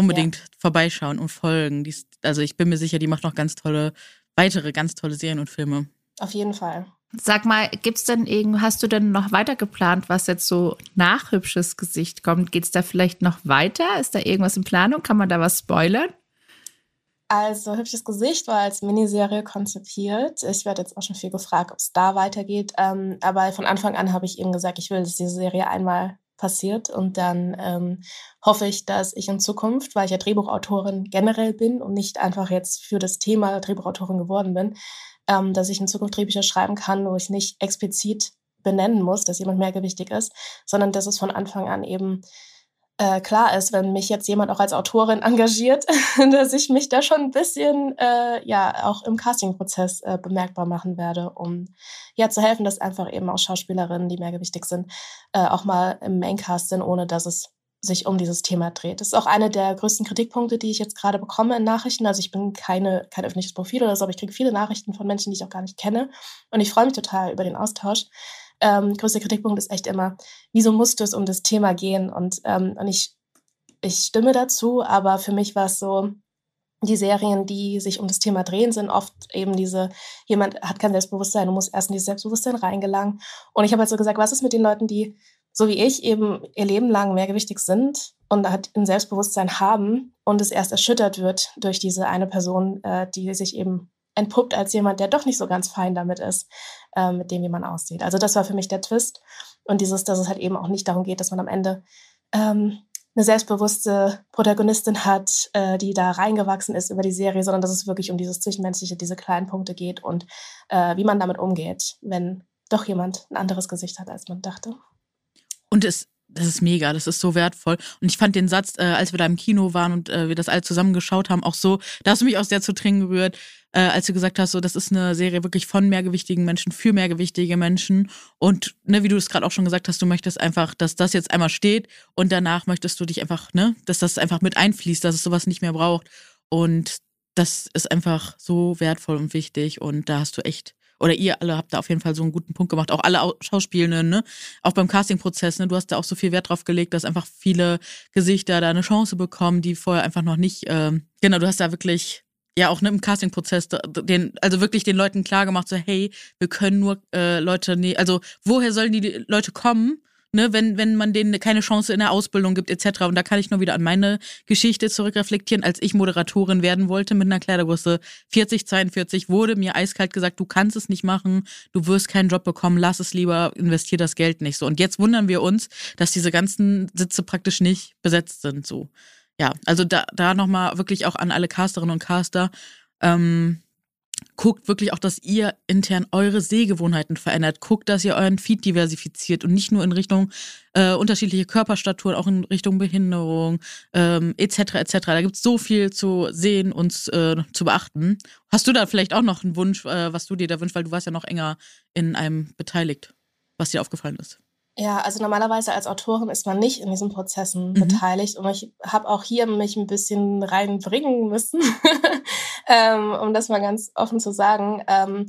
unbedingt ja. vorbeischauen und folgen. Die, also ich bin mir sicher, die macht noch ganz tolle, weitere ganz tolle Serien und Filme. Auf jeden Fall. Sag mal, gibt's denn irgend, hast du denn noch weiter geplant, was jetzt so nach hübsches Gesicht kommt? Geht's da vielleicht noch weiter? Ist da irgendwas in Planung? Kann man da was spoilern? Also, Hübsches Gesicht war als Miniserie konzipiert. Ich werde jetzt auch schon viel gefragt, ob es da weitergeht. Ähm, aber von Anfang an habe ich eben gesagt, ich will, dass diese Serie einmal passiert. Und dann ähm, hoffe ich, dass ich in Zukunft, weil ich ja Drehbuchautorin generell bin und nicht einfach jetzt für das Thema Drehbuchautorin geworden bin, ähm, dass ich in Zukunft Drehbücher schreiben kann, wo ich nicht explizit benennen muss, dass jemand mehrgewichtig ist, sondern dass es von Anfang an eben äh, klar ist, wenn mich jetzt jemand auch als Autorin engagiert, dass ich mich da schon ein bisschen äh, ja auch im Castingprozess äh, bemerkbar machen werde, um ja zu helfen, dass einfach eben auch Schauspielerinnen, die mehrgewichtig sind, äh, auch mal im Maincast sind, ohne dass es sich um dieses Thema dreht. Das ist auch einer der größten Kritikpunkte, die ich jetzt gerade bekomme in Nachrichten. Also ich bin keine, kein öffentliches Profil oder so, aber ich kriege viele Nachrichten von Menschen, die ich auch gar nicht kenne. Und ich freue mich total über den Austausch ähm, größter Kritikpunkt ist echt immer, wieso musste es um das Thema gehen? Und, ähm, und ich, ich stimme dazu, aber für mich war es so, die Serien, die sich um das Thema drehen, sind oft eben diese, jemand hat kein Selbstbewusstsein und muss erst in dieses Selbstbewusstsein reingelangen. Und ich habe halt so gesagt, was ist mit den Leuten, die, so wie ich, eben ihr Leben lang mehrgewichtig sind und halt ein Selbstbewusstsein haben und es erst erschüttert wird durch diese eine Person, äh, die sich eben entpuppt als jemand, der doch nicht so ganz fein damit ist, äh, mit dem, wie man aussieht. Also das war für mich der Twist. Und dieses, dass es halt eben auch nicht darum geht, dass man am Ende ähm, eine selbstbewusste Protagonistin hat, äh, die da reingewachsen ist über die Serie, sondern dass es wirklich um dieses Zwischenmenschliche, diese kleinen Punkte geht und äh, wie man damit umgeht, wenn doch jemand ein anderes Gesicht hat, als man dachte. Und es das ist mega, das ist so wertvoll. Und ich fand den Satz, äh, als wir da im Kino waren und äh, wir das alle zusammen geschaut haben, auch so, da hast du mich auch sehr zu Tränen gerührt, äh, als du gesagt hast, so, das ist eine Serie wirklich von mehrgewichtigen Menschen für mehrgewichtige Menschen. Und ne, wie du es gerade auch schon gesagt hast, du möchtest einfach, dass das jetzt einmal steht und danach möchtest du dich einfach, ne, dass das einfach mit einfließt, dass es sowas nicht mehr braucht. Und das ist einfach so wertvoll und wichtig. Und da hast du echt oder ihr alle habt da auf jeden Fall so einen guten Punkt gemacht, auch alle Schauspielenden, ne? Auch beim Castingprozess, ne? Du hast da auch so viel Wert drauf gelegt, dass einfach viele Gesichter da eine Chance bekommen, die vorher einfach noch nicht, ähm, genau, du hast da wirklich ja auch ne, im Castingprozess den also wirklich den Leuten klar gemacht so hey wir können nur äh, Leute nee also woher sollen die Leute kommen ne, wenn, wenn man denen keine Chance in der Ausbildung gibt, etc. Und da kann ich nur wieder an meine Geschichte zurückreflektieren, als ich Moderatorin werden wollte mit einer Kleidergröße 40, 42, wurde mir eiskalt gesagt, du kannst es nicht machen, du wirst keinen Job bekommen, lass es lieber, investier das Geld nicht so. Und jetzt wundern wir uns, dass diese ganzen Sitze praktisch nicht besetzt sind, so. Ja, also da, da nochmal wirklich auch an alle Casterinnen und Caster, ähm, guckt wirklich auch, dass ihr intern eure Sehgewohnheiten verändert. Guckt, dass ihr euren Feed diversifiziert und nicht nur in Richtung äh, unterschiedliche Körperstaturen, auch in Richtung Behinderung ähm, etc. etc. Da gibt es so viel zu sehen und äh, zu beachten. Hast du da vielleicht auch noch einen Wunsch, äh, was du dir da wünschst, weil du warst ja noch enger in einem beteiligt, was dir aufgefallen ist? Ja, also normalerweise als Autorin ist man nicht in diesen Prozessen mhm. beteiligt und ich habe auch hier mich ein bisschen reinbringen müssen, ähm, um das mal ganz offen zu sagen. Ähm,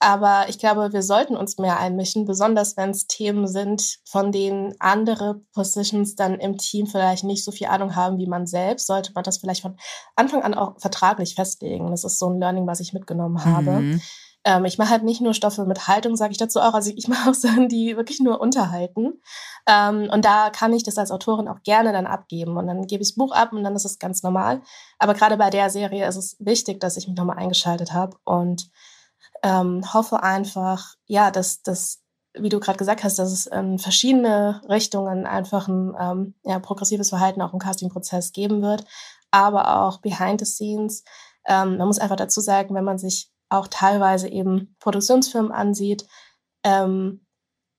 aber ich glaube, wir sollten uns mehr einmischen, besonders wenn es Themen sind, von denen andere Positions dann im Team vielleicht nicht so viel Ahnung haben wie man selbst. Sollte man das vielleicht von Anfang an auch vertraglich festlegen. Das ist so ein Learning, was ich mitgenommen habe. Mhm. Ähm, ich mache halt nicht nur Stoffe mit Haltung, sage ich dazu auch. Also ich mache auch Sachen, die wirklich nur unterhalten. Ähm, und da kann ich das als Autorin auch gerne dann abgeben. Und dann gebe ich das Buch ab und dann ist es ganz normal. Aber gerade bei der Serie ist es wichtig, dass ich mich nochmal eingeschaltet habe und ähm, hoffe einfach, ja, dass das wie du gerade gesagt hast, dass es in verschiedene Richtungen einfach ein ähm, ja, progressives Verhalten auch im Castingprozess geben wird, aber auch behind the scenes. Ähm, man muss einfach dazu sagen, wenn man sich auch teilweise eben Produktionsfirmen ansieht, ähm,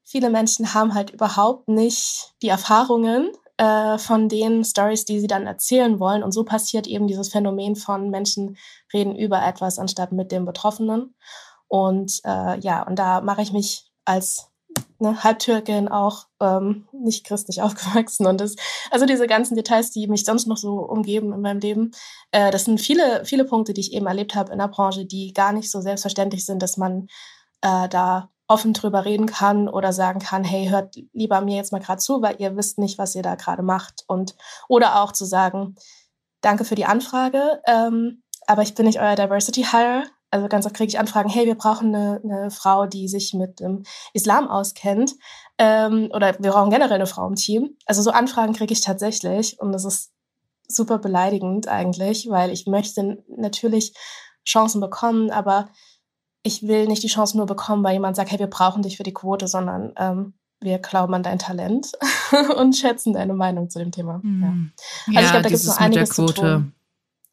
viele Menschen haben halt überhaupt nicht die Erfahrungen äh, von den Stories, die sie dann erzählen wollen. Und so passiert eben dieses Phänomen von Menschen reden über etwas anstatt mit dem Betroffenen. Und äh, ja, und da mache ich mich als ne, Halbtürkin auch ähm, nicht christlich aufgewachsen und das, also diese ganzen Details, die mich sonst noch so umgeben in meinem Leben, äh, das sind viele, viele Punkte, die ich eben erlebt habe in der Branche, die gar nicht so selbstverständlich sind, dass man äh, da offen drüber reden kann oder sagen kann, hey, hört lieber mir jetzt mal gerade zu, weil ihr wisst nicht, was ihr da gerade macht. Und oder auch zu sagen, danke für die Anfrage, ähm, aber ich bin nicht euer Diversity Hire, also ganz oft kriege ich Anfragen, hey, wir brauchen eine, eine Frau, die sich mit dem Islam auskennt. Ähm, oder wir brauchen generell eine Frau im Team. Also so Anfragen kriege ich tatsächlich und das ist super beleidigend eigentlich, weil ich möchte natürlich Chancen bekommen, aber ich will nicht die Chance nur bekommen, weil jemand sagt, hey, wir brauchen dich für die Quote, sondern ähm, wir glauben an dein Talent und schätzen deine Meinung zu dem Thema. Mhm. Ja. Also ja, ich glaube, da gibt es noch einiges zu tun.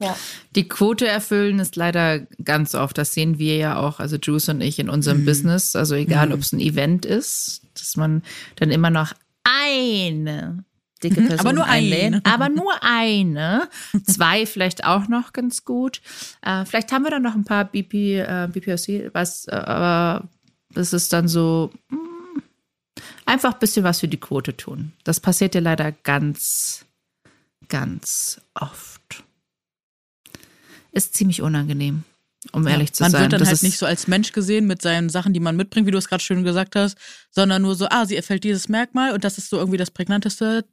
Ja. Die Quote erfüllen ist leider ganz oft. Das sehen wir ja auch, also Juice und ich in unserem mhm. Business. Also egal, mhm. ob es ein Event ist, dass man dann immer noch eine dicke Person mhm, aber nur einlädt. eine. Aber nur eine. Zwei vielleicht auch noch ganz gut. Äh, vielleicht haben wir dann noch ein paar BP, äh, BPOC, was, äh, aber das ist dann so mh, hm, einfach ein bisschen was für die Quote tun. Das passiert ja leider ganz, ganz oft. Ist ziemlich unangenehm um ja, ehrlich zu man sein. Man wird dann halt nicht so als Mensch gesehen mit seinen Sachen, die man mitbringt, wie du es gerade schön gesagt hast, sondern nur so, ah, sie erfällt dieses Merkmal und das ist so irgendwie das prägnanteste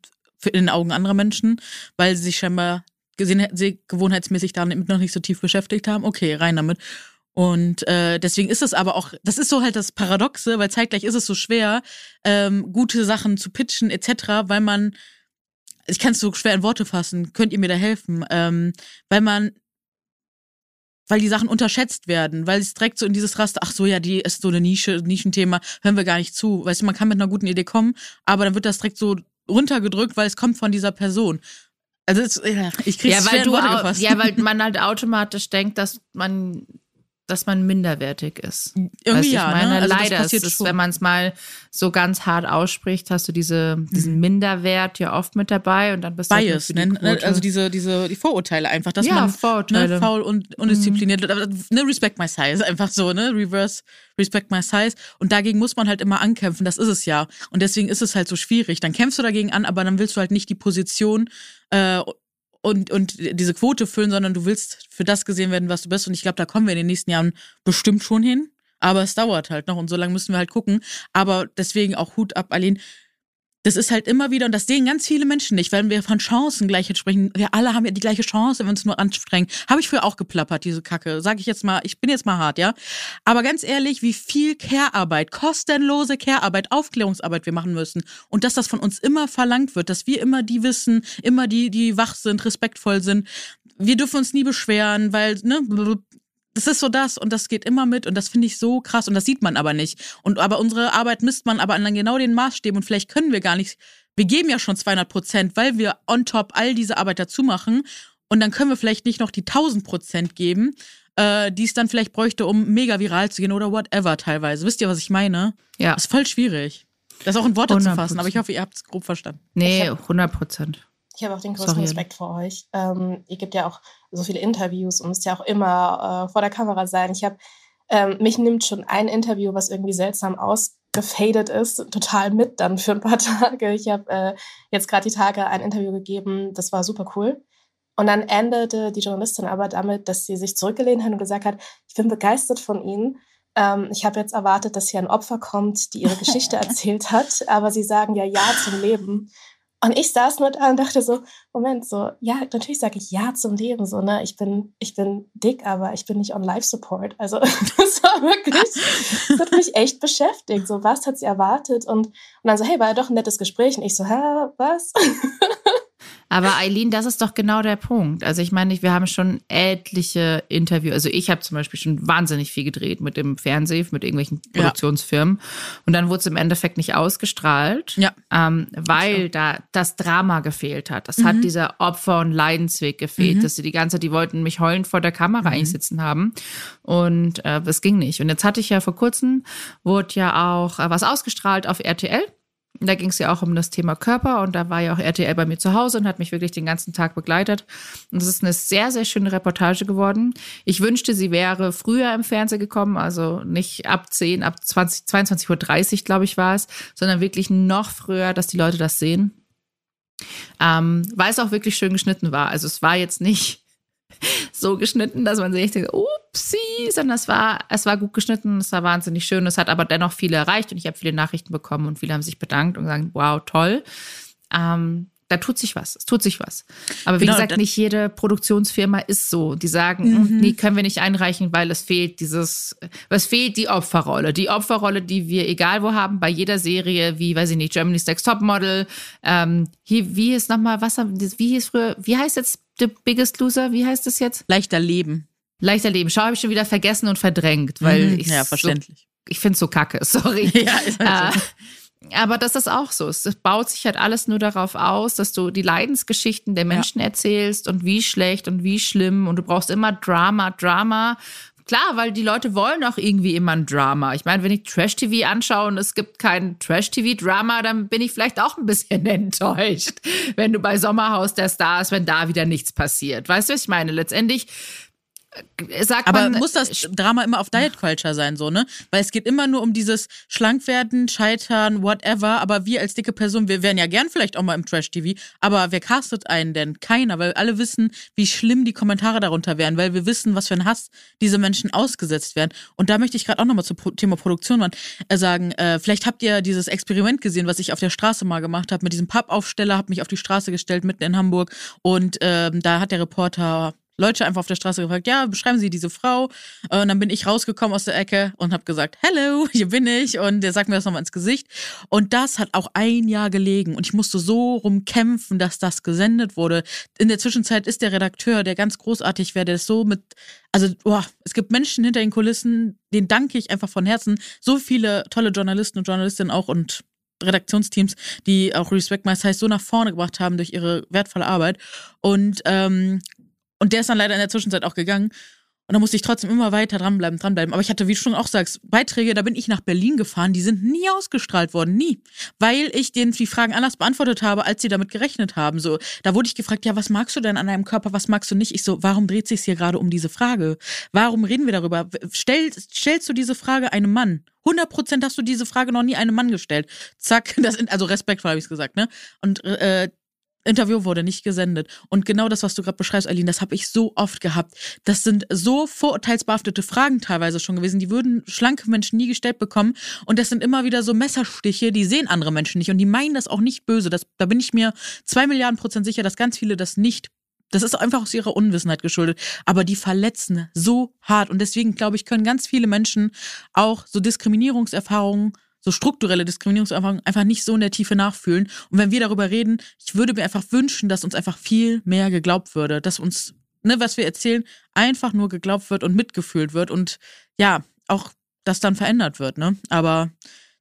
in den Augen anderer Menschen, weil sie sich scheinbar gesehen, gewohnheitsmäßig damit noch nicht so tief beschäftigt haben. Okay, rein damit. Und äh, deswegen ist es aber auch, das ist so halt das Paradoxe, weil zeitgleich ist es so schwer, ähm, gute Sachen zu pitchen etc., weil man, ich kann es so schwer in Worte fassen, könnt ihr mir da helfen, ähm, weil man weil die Sachen unterschätzt werden, weil es direkt so in dieses Raster, ach so, ja, die ist so eine Nische, Nischenthema, hören wir gar nicht zu. Weißt du, man kann mit einer guten Idee kommen, aber dann wird das direkt so runtergedrückt, weil es kommt von dieser Person. Also es, ja, ich kriege ja, weil du, Ja, weil man halt automatisch denkt, dass man dass man minderwertig ist. Irgendwie weißt, ja, ich meine, ne? also leider ist es, wenn man es mal so ganz hart ausspricht, hast du diese, diesen mhm. Minderwert ja oft mit dabei und dann bist du Bias, halt ne? also diese, diese die Vorurteile einfach, dass ja, man Vorurteile. Ne, faul und undiszipliniert, mhm. ne, respect my size, einfach so, ne, reverse respect my size und dagegen muss man halt immer ankämpfen, das ist es ja und deswegen ist es halt so schwierig. Dann kämpfst du dagegen an, aber dann willst du halt nicht die Position äh, und, und diese Quote füllen, sondern du willst für das gesehen werden, was du bist. Und ich glaube, da kommen wir in den nächsten Jahren bestimmt schon hin. Aber es dauert halt noch und so lange müssen wir halt gucken. Aber deswegen auch Hut ab, Aline das ist halt immer wieder, und das sehen ganz viele Menschen nicht, weil wir von Chancengleichheit sprechen. Wir alle haben ja die gleiche Chance, wenn wir uns nur anstrengen. Habe ich früher auch geplappert, diese Kacke. Sage ich jetzt mal, ich bin jetzt mal hart, ja. Aber ganz ehrlich, wie viel Care-Arbeit, kostenlose Care-Arbeit, Aufklärungsarbeit wir machen müssen. Und dass das von uns immer verlangt wird, dass wir immer die wissen, immer die, die wach sind, respektvoll sind. Wir dürfen uns nie beschweren, weil, ne, das ist so das und das geht immer mit und das finde ich so krass und das sieht man aber nicht. Und aber unsere Arbeit misst man aber an genau den Maßstäben und vielleicht können wir gar nicht, wir geben ja schon 200 Prozent, weil wir on top all diese Arbeit dazu machen und dann können wir vielleicht nicht noch die 1000 Prozent geben, äh, die es dann vielleicht bräuchte, um mega viral zu gehen oder whatever teilweise. Wisst ihr, was ich meine? Ja. Das ist voll schwierig. Das auch in Worte 100%. zu fassen, aber ich hoffe, ihr habt es grob verstanden. Nee, 100 Prozent. Ich habe auch den größten Sorry. Respekt vor euch. Ähm, ihr gebt ja auch so viele Interviews und müsst ja auch immer äh, vor der Kamera sein. Ich habe ähm, mich nimmt schon ein Interview, was irgendwie seltsam ausgefadet ist, total mit dann für ein paar Tage. Ich habe äh, jetzt gerade die Tage ein Interview gegeben, das war super cool. Und dann endete die Journalistin aber damit, dass sie sich zurückgelehnt hat und gesagt hat, ich bin begeistert von Ihnen. Ähm, ich habe jetzt erwartet, dass hier ein Opfer kommt, die ihre Geschichte erzählt hat, aber Sie sagen ja Ja zum Leben. Und ich saß nur da und dachte so, Moment, so, ja, natürlich sage ich Ja zum Leben, so, ne, ich bin, ich bin dick, aber ich bin nicht on Life Support. Also, das war wirklich, das hat mich echt beschäftigt. So, was hat sie erwartet? Und, und dann so, hey, war ja doch ein nettes Gespräch. Und ich so, hä, was? Aber Eileen, das ist doch genau der Punkt. Also ich meine, wir haben schon etliche Interviews. Also ich habe zum Beispiel schon wahnsinnig viel gedreht mit dem Fernsehen, mit irgendwelchen Produktionsfirmen. Ja. Und dann wurde es im Endeffekt nicht ausgestrahlt, ja. ähm, weil da das Drama gefehlt hat. Das mhm. hat dieser Opfer- und Leidensweg gefehlt, mhm. dass sie die ganze Zeit, die wollten mich heulend vor der Kamera mhm. einsitzen haben. Und äh, es ging nicht. Und jetzt hatte ich ja vor kurzem, wurde ja auch äh, was ausgestrahlt auf RTL. Da ging es ja auch um das Thema Körper und da war ja auch RTL bei mir zu Hause und hat mich wirklich den ganzen Tag begleitet. Und es ist eine sehr, sehr schöne Reportage geworden. Ich wünschte, sie wäre früher im Fernsehen gekommen, also nicht ab 10, ab 20, 22.30 Uhr, glaube ich, war es, sondern wirklich noch früher, dass die Leute das sehen. Ähm, weil es auch wirklich schön geschnitten war. Also es war jetzt nicht so geschnitten, dass man sich denkt, upsie, sondern es war, es war gut geschnitten, es war wahnsinnig schön, es hat aber dennoch viele erreicht und ich habe viele Nachrichten bekommen und viele haben sich bedankt und gesagt, wow, toll. Ähm, da tut sich was, es tut sich was. Aber wie genau, gesagt, nicht jede Produktionsfirma ist so. Die sagen, mhm. nee, können wir nicht einreichen, weil es fehlt dieses, es fehlt die Opferrolle. Die Opferrolle, die wir egal wo haben, bei jeder Serie, wie, weiß ich nicht, Germany's Next Topmodel, ähm, hier, wie ist nochmal, was, wie hieß früher, wie heißt jetzt The Biggest Loser, wie heißt das jetzt? Leichter Leben. Leichter Leben. Schau, habe ich schon wieder vergessen und verdrängt, weil mhm, ich. Ja, verständlich. So, ich finde es so kacke, sorry. ja, ist halt so. Äh, aber das ist auch so. Es baut sich halt alles nur darauf aus, dass du die Leidensgeschichten der Menschen ja. erzählst und wie schlecht und wie schlimm und du brauchst immer Drama, Drama. klar, weil die Leute wollen auch irgendwie immer ein Drama. Ich meine, wenn ich Trash-TV anschaue und es gibt kein Trash-TV-Drama, dann bin ich vielleicht auch ein bisschen enttäuscht, wenn du bei Sommerhaus der Stars, wenn da wieder nichts passiert. Weißt du, was ich meine? Letztendlich sagt Aber man, muss das Drama immer auf Diet Culture sein, so, ne? Weil es geht immer nur um dieses Schlankwerden, Scheitern, whatever. Aber wir als dicke Person, wir wären ja gern vielleicht auch mal im Trash-TV. Aber wer castet einen denn? Keiner, weil alle wissen, wie schlimm die Kommentare darunter wären, weil wir wissen, was für ein Hass diese Menschen ausgesetzt werden. Und da möchte ich gerade auch nochmal zum Thema Produktion äh, sagen, äh, vielleicht habt ihr dieses Experiment gesehen, was ich auf der Straße mal gemacht habe, mit diesem Pappaufsteller, habe mich auf die Straße gestellt, mitten in Hamburg. Und äh, da hat der Reporter Leute einfach auf der Straße gefragt, ja, beschreiben Sie diese Frau. Äh, und dann bin ich rausgekommen aus der Ecke und habe gesagt, hello, hier bin ich. Und der sagt mir das nochmal ins Gesicht. Und das hat auch ein Jahr gelegen. Und ich musste so rumkämpfen, dass das gesendet wurde. In der Zwischenzeit ist der Redakteur, der ganz großartig wäre, der ist so mit, also, boah, es gibt Menschen hinter den Kulissen, denen danke ich einfach von Herzen. So viele tolle Journalisten und Journalistinnen auch und Redaktionsteams, die auch Respect My Size so nach vorne gebracht haben durch ihre wertvolle Arbeit. Und ähm, und der ist dann leider in der Zwischenzeit auch gegangen. Und da musste ich trotzdem immer weiter dranbleiben, dranbleiben. Aber ich hatte, wie du schon auch sagst, Beiträge, da bin ich nach Berlin gefahren, die sind nie ausgestrahlt worden, nie. Weil ich denen die Fragen anders beantwortet habe, als sie damit gerechnet haben. So, da wurde ich gefragt, ja, was magst du denn an deinem Körper, was magst du nicht? Ich so, warum dreht sich hier gerade um diese Frage? Warum reden wir darüber? Stell, stellst du diese Frage einem Mann? 100 Prozent hast du diese Frage noch nie einem Mann gestellt. Zack, das, also respektvoll habe ich es gesagt, ne? Und äh, Interview wurde nicht gesendet. Und genau das, was du gerade beschreibst, Aline, das habe ich so oft gehabt. Das sind so vorurteilsbehaftete Fragen teilweise schon gewesen. Die würden schlanke Menschen nie gestellt bekommen. Und das sind immer wieder so Messerstiche, die sehen andere Menschen nicht. Und die meinen das auch nicht böse. Das, da bin ich mir zwei Milliarden Prozent sicher, dass ganz viele das nicht das ist einfach aus ihrer Unwissenheit geschuldet. Aber die verletzen so hart. Und deswegen, glaube ich, können ganz viele Menschen auch so Diskriminierungserfahrungen so strukturelle Diskriminierungserfahrungen einfach nicht so in der Tiefe nachfühlen. Und wenn wir darüber reden, ich würde mir einfach wünschen, dass uns einfach viel mehr geglaubt würde, dass uns, ne, was wir erzählen, einfach nur geglaubt wird und mitgefühlt wird und ja, auch das dann verändert wird, ne? Aber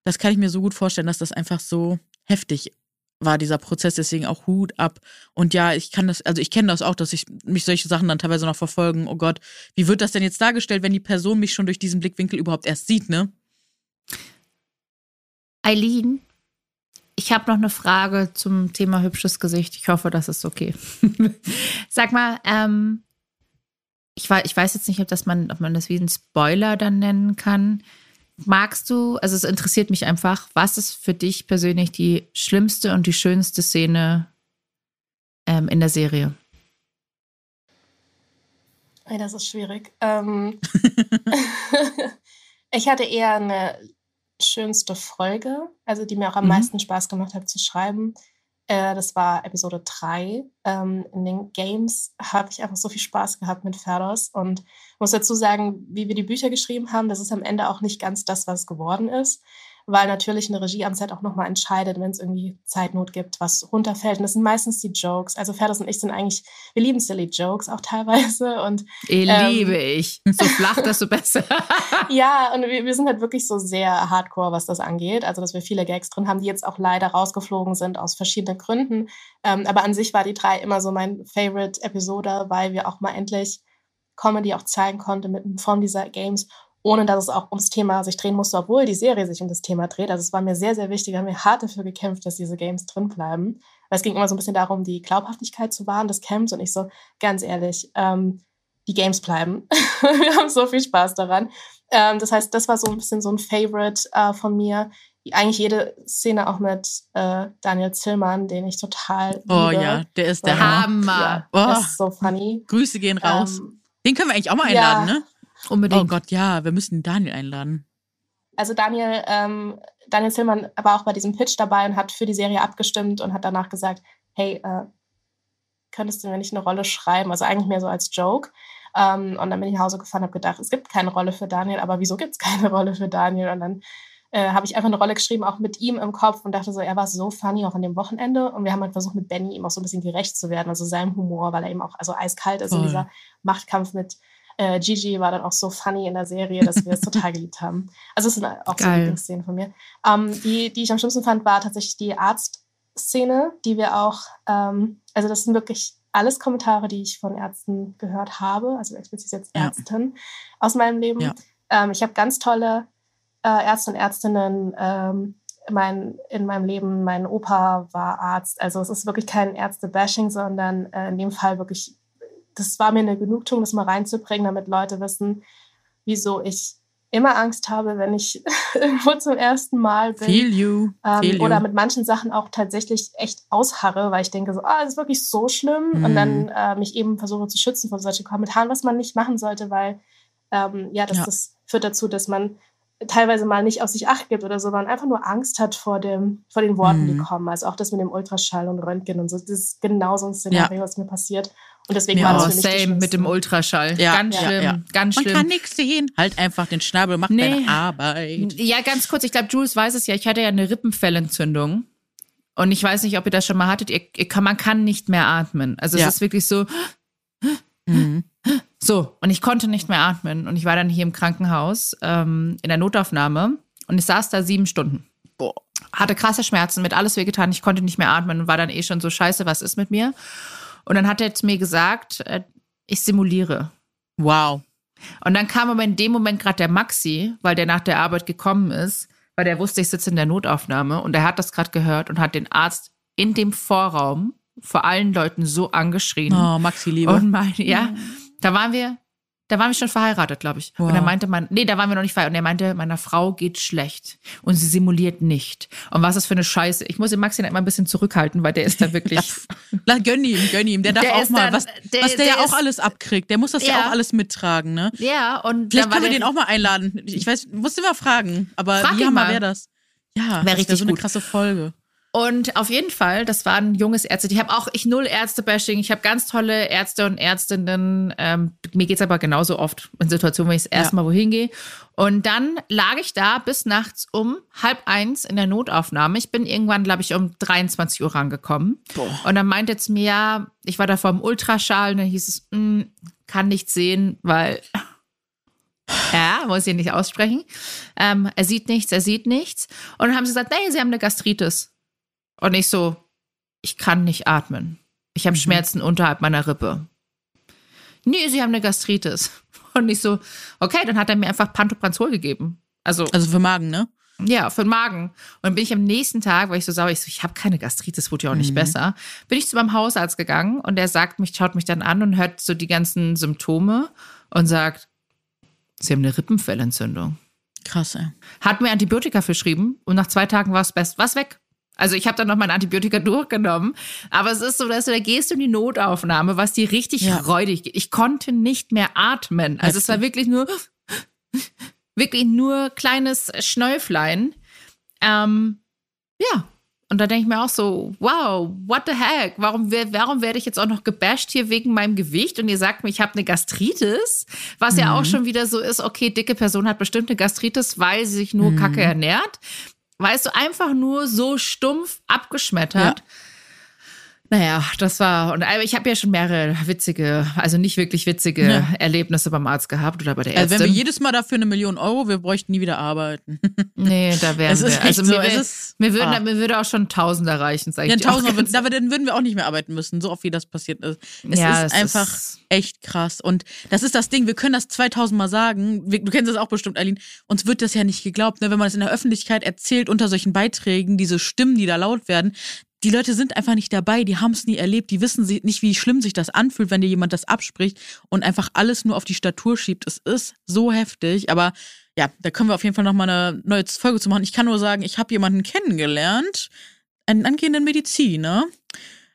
das kann ich mir so gut vorstellen, dass das einfach so heftig war dieser Prozess, deswegen auch Hut ab. Und ja, ich kann das, also ich kenne das auch, dass ich mich solche Sachen dann teilweise noch verfolgen. Oh Gott, wie wird das denn jetzt dargestellt, wenn die Person mich schon durch diesen Blickwinkel überhaupt erst sieht, ne? Eileen, ich habe noch eine Frage zum Thema hübsches Gesicht. Ich hoffe, das ist okay. Sag mal, ähm, ich, weiß, ich weiß jetzt nicht, ob, das man, ob man das wie ein Spoiler dann nennen kann. Magst du, also es interessiert mich einfach, was ist für dich persönlich die schlimmste und die schönste Szene ähm, in der Serie? Hey, das ist schwierig. Ähm, ich hatte eher eine schönste Folge, also die mir auch am mhm. meisten Spaß gemacht hat zu schreiben. Äh, das war Episode 3. Ähm, in den Games habe ich einfach so viel Spaß gehabt mit Ferdos und muss dazu sagen, wie wir die Bücher geschrieben haben, das ist am Ende auch nicht ganz das, was geworden ist weil natürlich eine Regie am Set auch nochmal entscheidet, wenn es irgendwie Zeitnot gibt, was runterfällt. Und das sind meistens die Jokes. Also Ferdas und ich sind eigentlich, wir lieben silly Jokes auch teilweise. Und, ähm, liebe ich. So flach, desto besser. ja, und wir, wir sind halt wirklich so sehr hardcore, was das angeht. Also, dass wir viele Gags drin haben, die jetzt auch leider rausgeflogen sind aus verschiedenen Gründen. Ähm, aber an sich war die drei immer so mein Favorite-Episode, weil wir auch mal endlich Comedy auch zeigen konnte mit in Form dieser Games ohne dass es auch ums Thema sich drehen musste, obwohl die Serie sich um das Thema dreht. Also es war mir sehr, sehr wichtig, haben wir hart dafür gekämpft, dass diese Games drin bleiben. Weil es ging immer so ein bisschen darum, die Glaubhaftigkeit zu wahren des Camps und ich so, ganz ehrlich, ähm, die Games bleiben. wir haben so viel Spaß daran. Ähm, das heißt, das war so ein bisschen so ein Favorite äh, von mir. Eigentlich jede Szene auch mit äh, Daniel Zillmann, den ich total Oh liebe. ja, der ist der Hammer. Ja, oh. Das ist so funny. Grüße gehen raus. Ähm, den können wir eigentlich auch mal einladen, ja, ne? Unbedingt. Oh Gott, ja, wir müssen Daniel einladen. Also Daniel, ähm, Daniel Zillmann war auch bei diesem Pitch dabei und hat für die Serie abgestimmt und hat danach gesagt, hey, äh, könntest du mir nicht eine Rolle schreiben? Also eigentlich mehr so als Joke. Ähm, und dann bin ich nach Hause gefahren und habe gedacht, es gibt keine Rolle für Daniel, aber wieso gibt es keine Rolle für Daniel? Und dann äh, habe ich einfach eine Rolle geschrieben, auch mit ihm im Kopf und dachte so, er war so funny auch an dem Wochenende. Und wir haben halt versucht, mit Benny ihm auch so ein bisschen gerecht zu werden, also seinem Humor, weil er eben auch also eiskalt ist Voll. in dieser Machtkampf mit äh, Gigi war dann auch so funny in der Serie, dass wir es total geliebt haben. Also es sind auch Geil. so Lieblingsszenen von mir. Ähm, die, die ich am schlimmsten fand, war tatsächlich die Arztszene, die wir auch, ähm, also das sind wirklich alles Kommentare, die ich von Ärzten gehört habe, also explizit jetzt Ärztin ja. aus meinem Leben. Ja. Ähm, ich habe ganz tolle äh, Ärzte und Ärztinnen ähm, mein, in meinem Leben. Mein Opa war Arzt. Also es ist wirklich kein Ärzte-Bashing, sondern äh, in dem Fall wirklich, das war mir eine Genugtuung, das mal reinzubringen, damit Leute wissen, wieso ich immer Angst habe, wenn ich irgendwo zum ersten Mal bin. Feel you. Ähm, Feel oder mit manchen Sachen auch tatsächlich echt ausharre, weil ich denke so, ah, das ist wirklich so schlimm. Mhm. Und dann äh, mich eben versuche zu schützen vor solchen Kommentaren, was man nicht machen sollte, weil ähm, ja, das, Ja. das führt dazu, dass man teilweise mal nicht auf sich acht gibt oder so, man einfach nur Angst hat vor dem, vor den Worten, die Mhm. kommen. Also auch das mit dem Ultraschall und Röntgen und so. Das ist genau so ein Szenario, was mir passiert. Und deswegen Mir war das für mich die same mit dem Ultraschall. Ja, ganz ja, schlimm, ja. ganz Man schlimm. kann nichts sehen. Halt einfach den Schnabel, mach Nee. deine Arbeit. Ja, ganz kurz, ich glaube, Jules weiß es ja. Ich hatte ja eine Rippenfellentzündung. Und ich weiß nicht, ob ihr das schon mal hattet. Ihr, ihr kann, man kann nicht mehr atmen. Also Ja. es ist wirklich so, Mhm. so. Und ich konnte nicht mehr atmen. Und ich war dann hier im Krankenhaus ähm, in der Notaufnahme. Und ich saß da sieben Stunden. Boah. Hatte krasse Schmerzen, mit alles wehgetan. Ich konnte nicht mehr atmen und war dann eh schon so scheiße, was ist mit mir? Und dann hat er zu mir gesagt, äh, ich simuliere. Wow. Und dann kam aber in dem Moment gerade der Maxi, weil der nach der Arbeit gekommen ist, weil der wusste, ich sitze in der Notaufnahme und er hat das gerade gehört und hat den Arzt in dem Vorraum vor allen Leuten so angeschrien. Oh, Maxi Liebe. und mein, ja, da waren wir, da waren wir schon verheiratet, glaube ich. Und Wow. er meinte man, nee, da waren wir noch nicht verheiratet. Und er meinte, meiner Frau geht schlecht und sie simuliert nicht. Und was ist für eine Scheiße? Ich muss den Maxi immer ein bisschen zurückhalten, weil der ist da wirklich. La, gönn ihm, gönn ihm. Der darf Der auch mal, dann- was der- was der, der ja auch ist- alles abkriegt. Der muss das ja, Ja. auch alles mittragen, ne? ja, und Vielleicht können wir den auch mal einladen. Ich weiß, musst du mal fragen. Aber Frag hammer mal. wäre das? Ja, das wär richtig so eine gut. krasse Folge. Und auf jeden Fall, das waren junges Ärzte. Ich habe auch, ich null Ärzte-Bashing. Ich habe ganz tolle Ärzte und Ärztinnen. Ähm, mir geht's aber genauso oft in Situationen, wenn ich das erste Mal wohin gehe. Und dann lag ich da bis nachts um halb eins in der Notaufnahme. Ich bin irgendwann, glaube ich, um 23 Uhr rangekommen. Und dann meinte jetzt mir, ja, ich war da vor dem Ultraschall und dann hieß es, "Mm, kann nichts sehen, weil ja, muss ich nicht aussprechen. Ähm, er sieht nichts, er sieht nichts. Und dann haben sie gesagt, nee, sie haben eine Gastritis. Und ich so, ich kann nicht atmen. Ich habe Schmerzen unterhalb meiner Rippe. Nee, sie haben eine Gastritis. Und ich so, okay, dann hat er mir einfach Pantoprazol gegeben. Also, Also für Magen, ne? ja, für den Magen. Und dann bin ich am nächsten Tag, weil ich so sauer, ich so, ich habe keine Gastritis, wurde ja auch nicht besser, bin ich zu meinem Hausarzt gegangen und der sagt mich, schaut mich dann an und hört so die ganzen Symptome und sagt, Sie haben eine Rippenfellentzündung. Krass, ey. Hat mir Antibiotika verschrieben und nach zwei Tagen war es best, was weg. Also ich habe dann noch mein Antibiotika durchgenommen, aber es ist so, dass du da gehst in die Notaufnahme, was dir richtig Ja. räudig geht. Ich konnte nicht mehr atmen. Also es war wirklich nur wirklich nur kleines Schnäuflein. Ähm, ja. Und da denke ich mir auch so, wow, what the heck? Warum, warum werde ich jetzt auch noch gebasht hier wegen meinem Gewicht? Und ihr sagt mir, ich habe eine Gastritis, was ja auch schon wieder so ist, okay, dicke Person hat bestimmt eine Gastritis, weil sie sich nur Kacke ernährt. Weißt du, einfach nur so stumpf abgeschmettert. Naja, das war, und ich habe ja schon mehrere witzige, also nicht wirklich witzige Ja. Erlebnisse beim Arzt gehabt oder bei der Also Ärztin. wenn wir jedes Mal dafür eine Million Euro, wir bräuchten nie wieder arbeiten. nee, da wären wir. Also so, mir, wär- mir, würden, ah. mir würde auch schon Tausender reichen, sag ich Ja, ganz würden- aber dann würden wir auch nicht mehr arbeiten müssen, so oft wie das passiert ist. Es Ja, ist einfach ist- echt krass. Und das ist das Ding, wir können das 2000 Mal sagen. Wir, du kennst das auch bestimmt, Eileen. Uns wird das ja nicht geglaubt, ne? wenn man es in der Öffentlichkeit erzählt unter solchen Beiträgen, diese Stimmen, die da laut werden. Die Leute sind einfach nicht dabei, die haben es nie erlebt, die wissen nicht, wie schlimm sich das anfühlt, wenn dir jemand das abspricht und einfach alles nur auf die Statur schiebt. Es ist so heftig, aber ja, da können wir auf jeden Fall nochmal eine neue Folge zu machen. Ich kann nur sagen, ich habe jemanden kennengelernt, einen angehenden Mediziner.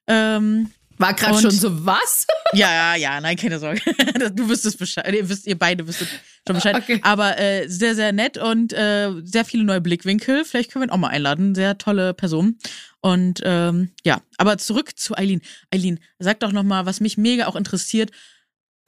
Ähm, War gerade schon so was? ja, ja, ja, nein, keine Sorge. Du wüsstest Bescheid. Ihr wisst, ihr beide wüsstet schon Bescheid. Okay. Aber äh, sehr, sehr nett und äh, sehr viele neue Blickwinkel. Vielleicht können wir ihn auch mal einladen. Sehr tolle Person. Und ähm, ja, aber zurück zu Eileen. Eileen, sag doch noch mal, was mich mega auch interessiert.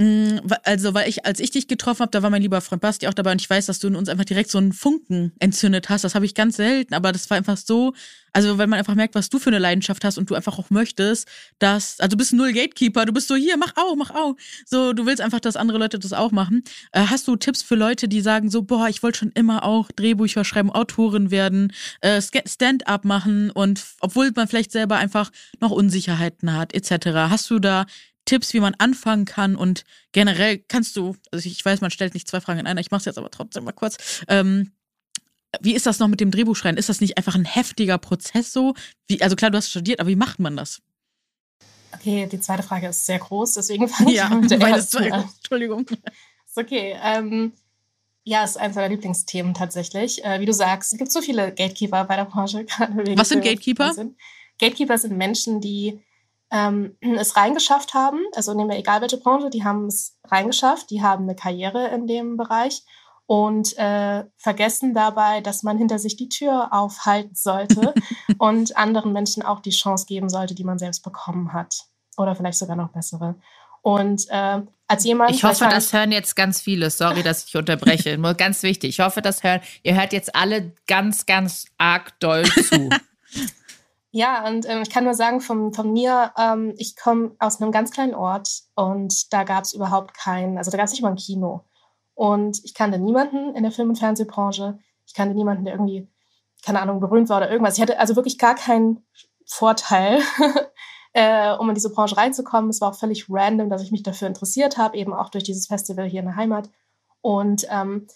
Mm, also, weil ich, als ich dich getroffen habe, da war mein lieber Freund Basti auch dabei und ich weiß, dass du in uns einfach direkt so einen Funken entzündet hast. Das habe ich ganz selten, aber das war einfach so, also weil man einfach merkt, was du für eine Leidenschaft hast und du einfach auch möchtest, dass, also du bist null Gatekeeper, du bist so hier, mach auch, mach auch. So, du willst einfach, dass andere Leute das auch machen. Äh, hast du Tipps für Leute, die sagen so, boah, ich wollte schon immer auch Drehbücher schreiben, Autorin werden, äh, Stand-up machen und obwohl man vielleicht selber einfach noch Unsicherheiten hat, etc. Hast du da Tipps, wie man anfangen kann und generell kannst du, also ich weiß, man stellt nicht zwei Fragen in einer, ich mache es jetzt aber trotzdem mal kurz. Ähm, wie ist das noch mit dem Drehbuchschreiben? Ist das nicht einfach ein heftiger Prozess so? Wie, also klar, du hast studiert, aber wie macht man das? Okay, die zweite Frage ist sehr groß, deswegen fange ich ja, mit der ersten an. Entschuldigung. Ist okay. Ähm, ja, ist eines meiner Lieblingsthemen tatsächlich. Äh, wie du sagst, es gibt so viele Gatekeeper bei der Branche. Was sind Gatekeeper? Gatekeeper sind Menschen, die ähm, es reingeschafft haben, also nehmen wir egal welche Branche, die haben es reingeschafft, die haben eine Karriere in dem Bereich und äh, vergessen dabei, dass man hinter sich die Tür aufhalten sollte und anderen Menschen auch die Chance geben sollte, die man selbst bekommen hat. Oder vielleicht sogar noch bessere. Und äh, als jemand. Ich hoffe, das hören jetzt ganz viele. Sorry, dass ich unterbreche. Nur ganz wichtig. Ich hoffe, das hören. Ihr hört jetzt alle ganz, ganz arg doll zu. Ja, und ähm, ich kann nur sagen, von, von mir, ähm, ich komme aus einem ganz kleinen Ort und da gab es überhaupt kein, also da gab es nicht mal ein Kino. Und ich kannte niemanden in der Film- und Fernsehbranche. Ich kannte niemanden, der irgendwie, keine Ahnung, berühmt war oder irgendwas. Ich hatte also wirklich gar keinen Vorteil, äh, um in diese Branche reinzukommen. Es war auch völlig random, dass ich mich dafür interessiert habe, eben auch durch dieses Festival hier in der Heimat. Und ähm,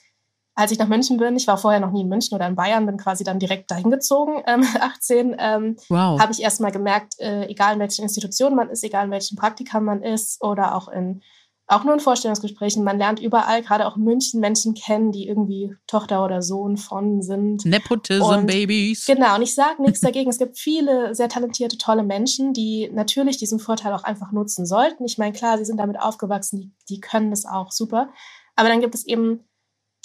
als ich nach München bin, ich war vorher noch nie in München oder in Bayern, bin quasi dann direkt dahin gezogen, ähm, 18, ähm, wow. habe ich erst mal gemerkt, äh, egal in welchen Institutionen man ist, egal in welchen Praktika man ist oder auch in auch nur in Vorstellungsgesprächen, man lernt überall, gerade auch in München, Menschen kennen, die irgendwie Tochter oder Sohn von sind. Nepotism-Babys. Genau, und ich sage nichts dagegen. Es gibt viele sehr talentierte, tolle Menschen, die natürlich diesen Vorteil auch einfach nutzen sollten. Ich meine, klar, sie sind damit aufgewachsen, die, die können das auch super. Aber dann gibt es eben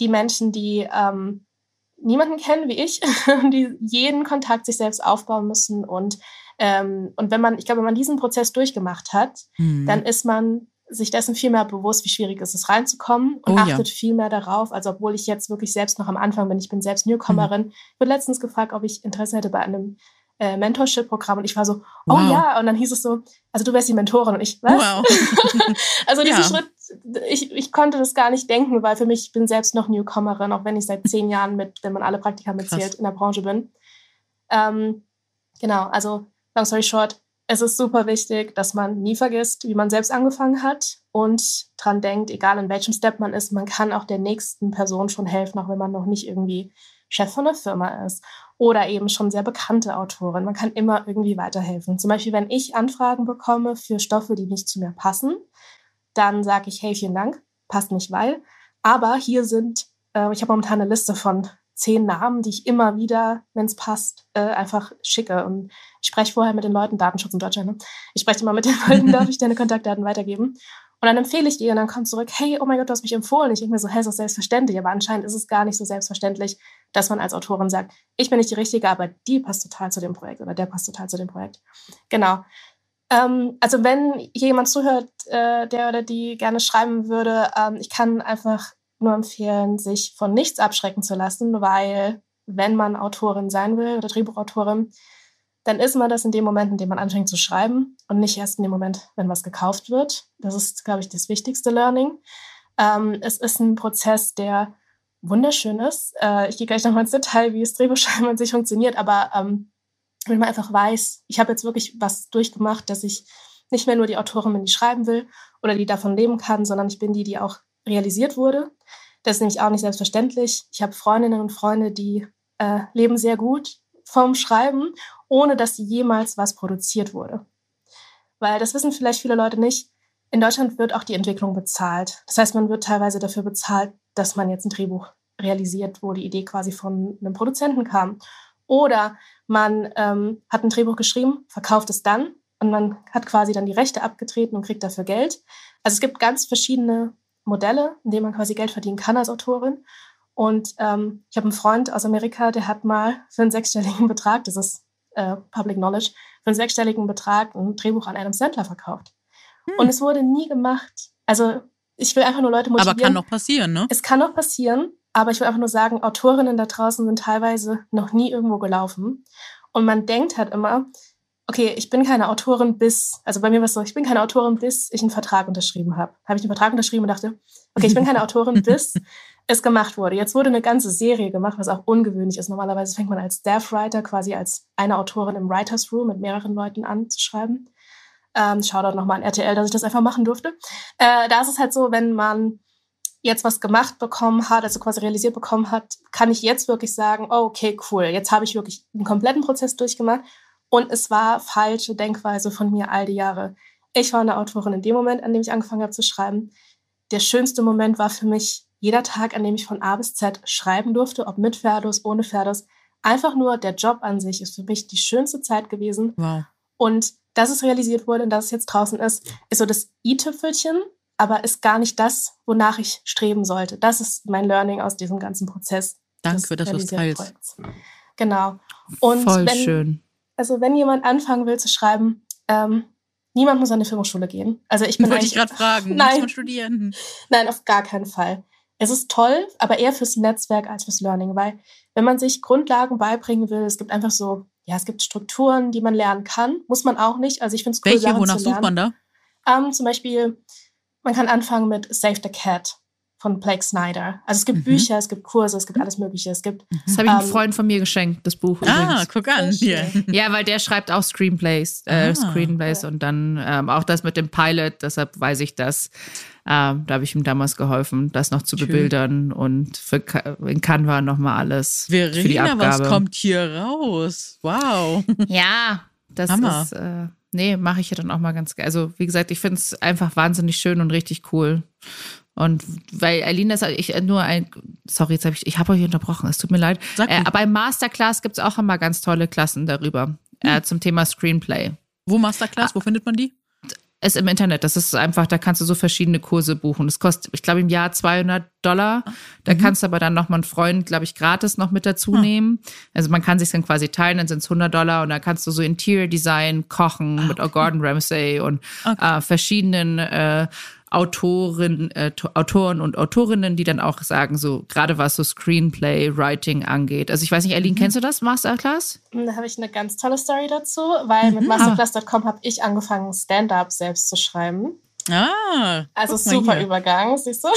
die Menschen, die ähm, niemanden kennen wie ich, die jeden Kontakt sich selbst aufbauen müssen. Und, ähm, und wenn man, ich glaube, wenn man diesen Prozess durchgemacht hat, hm. dann ist man sich dessen viel mehr bewusst, wie schwierig ist es reinzukommen und oh, achtet ja. viel mehr darauf. Also obwohl ich jetzt wirklich selbst noch am Anfang bin, ich bin selbst Newcomerin. Mhm. Ich wurde letztens gefragt, ob ich Interesse hätte bei einem äh, Mentorship-Programm und ich war so, oh wow. ja, und dann hieß es so, also du wärst die Mentorin und ich, was? Wow. also diesen ja. Schritt ich, ich konnte das gar nicht denken, weil für mich, ich bin selbst noch Newcomerin, auch wenn ich seit zehn Jahren mit, wenn man alle Praktika mitzählt, in der Branche bin. Ähm, genau, also long story short, es ist super wichtig, dass man nie vergisst, wie man selbst angefangen hat und dran denkt, egal in welchem Step man ist, man kann auch der nächsten Person schon helfen, auch wenn man noch nicht irgendwie Chef von einer Firma ist oder eben schon sehr bekannte Autorin. Man kann immer irgendwie weiterhelfen. Zum Beispiel, wenn ich Anfragen bekomme für Stoffe, die nicht zu mir passen, dann sage ich, hey, vielen Dank, passt nicht, weil. Aber hier sind, äh, ich habe momentan eine Liste von zehn Namen, die ich immer wieder, wenn es passt, äh, einfach schicke. Und ich spreche vorher mit den Leuten, Datenschutz in Deutschland, ne? ich spreche immer mit den Leuten, darf ich deine Kontaktdaten weitergeben? Und dann empfehle ich dir und dann kommt zurück, hey, oh mein Gott, du hast mich empfohlen. Ich denke mir so, hey, ist das selbstverständlich. Aber anscheinend ist es gar nicht so selbstverständlich, dass man als Autorin sagt, ich bin nicht die Richtige, aber die passt total zu dem Projekt oder der passt total zu dem Projekt. Genau. Ähm, also wenn jemand zuhört, äh, der oder die gerne schreiben würde, ähm, ich kann einfach nur empfehlen, sich von nichts abschrecken zu lassen, weil wenn man Autorin sein will oder Drehbuchautorin, dann ist man das in dem Moment, in dem man anfängt zu schreiben und nicht erst in dem Moment, wenn was gekauft wird. Das ist, glaube ich, das wichtigste Learning. Ähm, es ist ein Prozess, der wunderschön ist. Äh, ich gehe gleich nochmal ins Detail, wie das Drehbuchschreiben an sich funktioniert, aber ähm, wenn man einfach weiß, ich habe jetzt wirklich was durchgemacht, dass ich nicht mehr nur die Autorin bin, die schreiben will oder die davon leben kann, sondern ich bin die, die auch realisiert wurde. Das ist nämlich auch nicht selbstverständlich. Ich habe Freundinnen und Freunde, die äh, leben sehr gut vom Schreiben, ohne dass jemals was produziert wurde. Weil das wissen vielleicht viele Leute nicht. In Deutschland wird auch die Entwicklung bezahlt. Das heißt, man wird teilweise dafür bezahlt, dass man jetzt ein Drehbuch realisiert, wo die Idee quasi von einem Produzenten kam. Oder man ähm, hat ein Drehbuch geschrieben, verkauft es dann und man hat quasi dann die Rechte abgetreten und kriegt dafür Geld. Also es gibt ganz verschiedene Modelle, in denen man quasi Geld verdienen kann als Autorin. Und ähm, ich habe einen Freund aus Amerika, der hat mal für einen sechsstelligen Betrag, das ist äh, Public Knowledge, für einen sechsstelligen Betrag ein Drehbuch an Adam Sandler verkauft. Hm. Und es wurde nie gemacht. Also ich will einfach nur Leute motivieren. Aber kann noch passieren, ne? Es kann noch passieren, aber ich will einfach nur sagen, Autorinnen da draußen sind teilweise noch nie irgendwo gelaufen. Und man denkt halt immer, okay, ich bin keine Autorin bis, also bei mir war es so, ich bin keine Autorin, bis ich einen Vertrag unterschrieben habe. Habe ich einen Vertrag unterschrieben und dachte, okay, ich bin keine Autorin, bis es gemacht wurde. Jetzt wurde eine ganze Serie gemacht, was auch ungewöhnlich ist. Normalerweise fängt man als Staff Writer quasi als eine Autorin im Writers Room mit mehreren Leuten an zu schreiben. Ähm, Shoutout nochmal an RTL, dass ich das einfach machen durfte. Äh, da ist es halt so, wenn man jetzt was gemacht bekommen hat, also quasi realisiert bekommen hat, kann ich jetzt wirklich sagen, oh, okay, cool, jetzt habe ich wirklich einen kompletten Prozess durchgemacht und es war falsche Denkweise von mir all die Jahre. Ich war eine Autorin in dem Moment, an dem ich angefangen habe zu schreiben. Der schönste Moment war für mich jeder Tag, an dem ich von A bis Z schreiben durfte, ob mit Ferdus, ohne Ferdus. Einfach nur der Job an sich ist für mich die schönste Zeit gewesen. Wow. Und dass es realisiert wurde und dass es jetzt draußen ist, ist so das i-Tüpfelchen, aber ist gar nicht das, wonach ich streben sollte. Das ist mein Learning aus diesem ganzen Prozess. Danke für das, was du teilst. Genau. Und Voll wenn, schön. Also wenn jemand anfangen will zu schreiben, ähm, niemand muss an eine Filmhochschule gehen. Also ich bin Wollte ich gerade fragen. Nein. Muss man studieren? Nein, auf gar keinen Fall. Es ist toll, aber eher fürs Netzwerk als fürs Learning, weil wenn man sich Grundlagen beibringen will, es gibt einfach so, ja, es gibt Strukturen, die man lernen kann, muss man auch nicht. Also ich finde es cool, Welche, Sachen wonach sucht man da? Ähm, zum Beispiel, man kann anfangen mit Save the Cat von Blake Snyder. Also es gibt Mhm. Bücher, es gibt Kurse, es gibt alles Mögliche. Es gibt Das habe ich einem Ähm, Freund von mir geschenkt, das Buch Ah, übrigens. guck an. Hier. Ja, weil der schreibt auch Screenplays, äh, Ah. Screenplays und dann ähm, auch das mit dem Pilot, deshalb weiß ich das. Ähm, da habe ich ihm damals geholfen, das noch zu Schön. bebildern und für Ka in Canva nochmal alles für die Verena, Abgabe. was kommt hier raus? Wow. Ja, das Hammer. ist, äh, nee, mache ich ja dann auch mal ganz geil. Also, wie gesagt, ich finde es einfach wahnsinnig schön und richtig cool. Und weil Eileen das, ich äh, nur ein, sorry, jetzt habe ich, ich habe euch unterbrochen, es tut mir leid. Sag Äh, aber im Masterclass gibt es auch immer ganz tolle Klassen darüber, äh, zum Thema Screenplay. Wo Masterclass? Wo findet man die? Ist im Internet, das ist einfach, da kannst du so verschiedene Kurse buchen. Das kostet, ich glaube, im Jahr 200 Dollar. Da kannst du aber dann noch mal einen Freund, glaube ich, gratis noch mit dazu Ah. nehmen. Also man kann sich dann quasi teilen, dann sind es 100 Dollar und dann kannst du so Interior Design kochen mit Gordon Ramsay und äh, verschiedenen äh, Autoren, äh, To- Autoren und Autorinnen, die dann auch sagen, so gerade was so Screenplay, Writing angeht. Also ich weiß nicht, Eileen, kennst du das, Masterclass? Da habe ich eine ganz tolle Story dazu, weil mit masterclass.com habe ich angefangen, Stand-up selbst zu schreiben. Ah. Also super hier. Übergang, siehst du?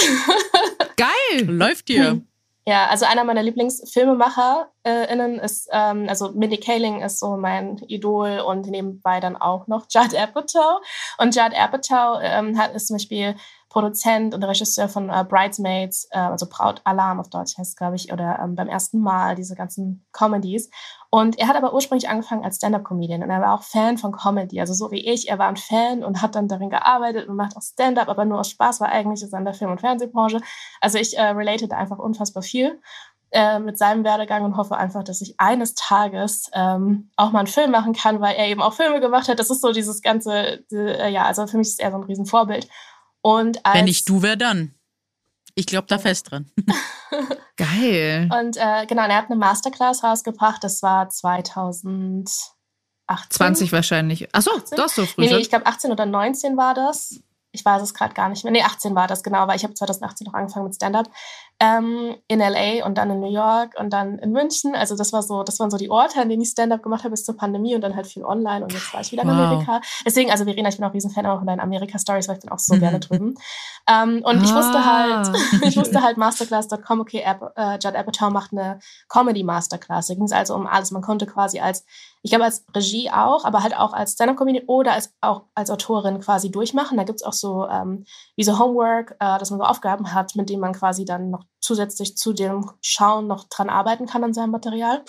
Geil! Läuft hier. Ja, also einer meiner LieblingsfilmemacherInnen ist, ähm, also Mindy Kaling ist so mein Idol und nebenbei dann auch noch Judd Apatow. Und Judd Apatow ähm, hat, ist zum Beispiel Produzent und Regisseur von äh, Bridesmaids, äh, also Brautalarm auf Deutsch heißt glaube ich, oder ähm, beim ersten Mal, diese ganzen Comedies. Und er hat aber ursprünglich angefangen als Stand-Up-Comedian und er war auch Fan von Comedy, also so wie ich. Er war ein Fan und hat dann darin gearbeitet und macht auch Stand-Up, aber nur aus Spaß, war eigentlich ist in der Film- und Fernsehbranche. Also ich äh, relate da einfach unfassbar viel äh, mit seinem Werdegang und hoffe einfach, dass ich eines Tages ähm, auch mal einen Film machen kann, weil er eben auch Filme gemacht hat. Das ist so dieses ganze, die, äh, ja, also für mich ist er so ein Riesenvorbild. Und als, Wenn nicht du, wer dann? Ich glaube da fest dran. Geil. Und äh, genau, und er hat eine Masterclass rausgebracht, das war 2018. 20 wahrscheinlich. Achso, 18? doch so früh Nee, nee, ich glaube 18 oder 19 war das. Ich weiß es gerade gar nicht mehr. Nee, 18 war das, genau, weil ich habe 2018 noch angefangen mit Stand-Up. Ähm, in LA und dann in New York und dann in München. Also das war so, das waren so die Orte, an denen ich Stand-up gemacht habe bis zur Pandemie und dann halt viel online und jetzt war ich wieder in Wow. Amerika. Deswegen, also Verena, ich bin auch ein Riesenfan auch von deinen Amerika-Stories, weil ich bin auch so Mhm. gerne drüben. Ähm, und ich wusste Ah. halt, ich wusste halt Masterclass.com, okay, App, äh, Judd Apatow macht eine Comedy-Masterclass. Da ging es also um alles. Man konnte quasi als, ich glaube als Regie auch, aber halt auch als Stand-Up-Comedian oder als, auch als Autorin quasi durchmachen. Da gibt es auch so ähm, wie so Homework, äh, dass man so Aufgaben hat, mit denen man quasi dann noch zusätzlich zu dem Schauen noch dran arbeiten kann an seinem Material.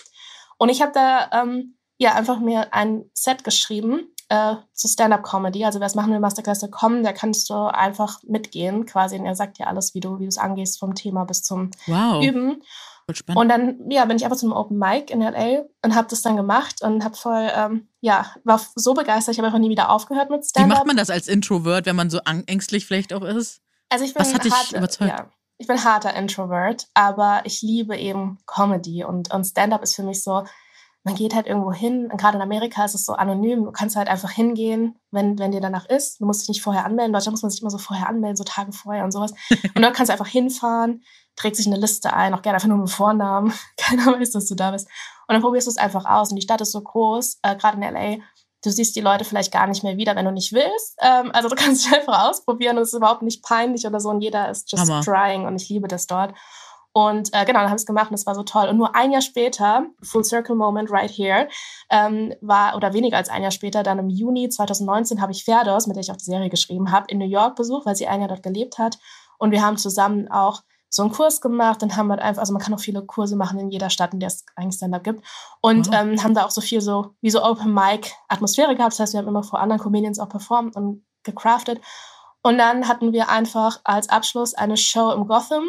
Und ich habe da ähm, ja einfach mir ein Set geschrieben äh, zu Stand-Up-Comedy. Also wer es machen will, Masterclass.com, da kannst du einfach mitgehen quasi. Und er sagt dir alles, wie du wie du es angehst, vom Thema bis zum Wow. Üben. Und dann ja, bin ich einfach zu einem Open Mic in LA und habe das dann gemacht und habe voll, ähm, ja, war so begeistert. Ich habe einfach nie wieder aufgehört mit Wie Stand-Up. macht man das als Introvert, wenn man so ängstlich vielleicht auch ist? Also ich bin Was hat dich hart, überzeugt? Ja, ich bin harter Introvert, aber ich liebe eben Comedy und, und Stand-up ist für mich so, man geht halt irgendwo hin. Und gerade in Amerika ist es so anonym. Du kannst halt einfach hingehen, wenn, wenn dir danach ist. Du musst dich nicht vorher anmelden. In Deutschland muss man sich immer so vorher anmelden, so Tage vorher und sowas. Und dort kannst du einfach hinfahren, trägt sich eine Liste ein, auch gerne einfach nur mit Vornamen. Keiner weiß, dass du da bist. Und dann probierst du es einfach aus. Und die Stadt ist so groß, äh, gerade in LA. Du siehst die Leute vielleicht gar nicht mehr wieder, wenn du nicht willst. Ähm, also du kannst dich einfach ausprobieren und es ist überhaupt nicht peinlich oder so. Und jeder ist just Hammer. trying und ich liebe das dort. Und äh, genau, dann habe ich es gemacht und es war so toll. Und nur ein Jahr später, Full Circle Moment right here, ähm, war, oder weniger als ein Jahr später, dann im Juni 2019 habe ich Ferdos, mit der ich auch die Serie geschrieben habe, in New York besucht, weil sie ein Jahr dort gelebt hat. Und wir haben zusammen auch so einen Kurs gemacht und haben halt einfach, also man kann auch viele Kurse machen in jeder Stadt, in der es eigentlich Stand-up gibt. Und wow. ähm, haben da auch so viel so, wie so Open Mic Atmosphäre gehabt. Das heißt, wir haben immer vor anderen Comedians auch performt und gecraftet. Und dann hatten wir einfach als Abschluss eine Show im Gotham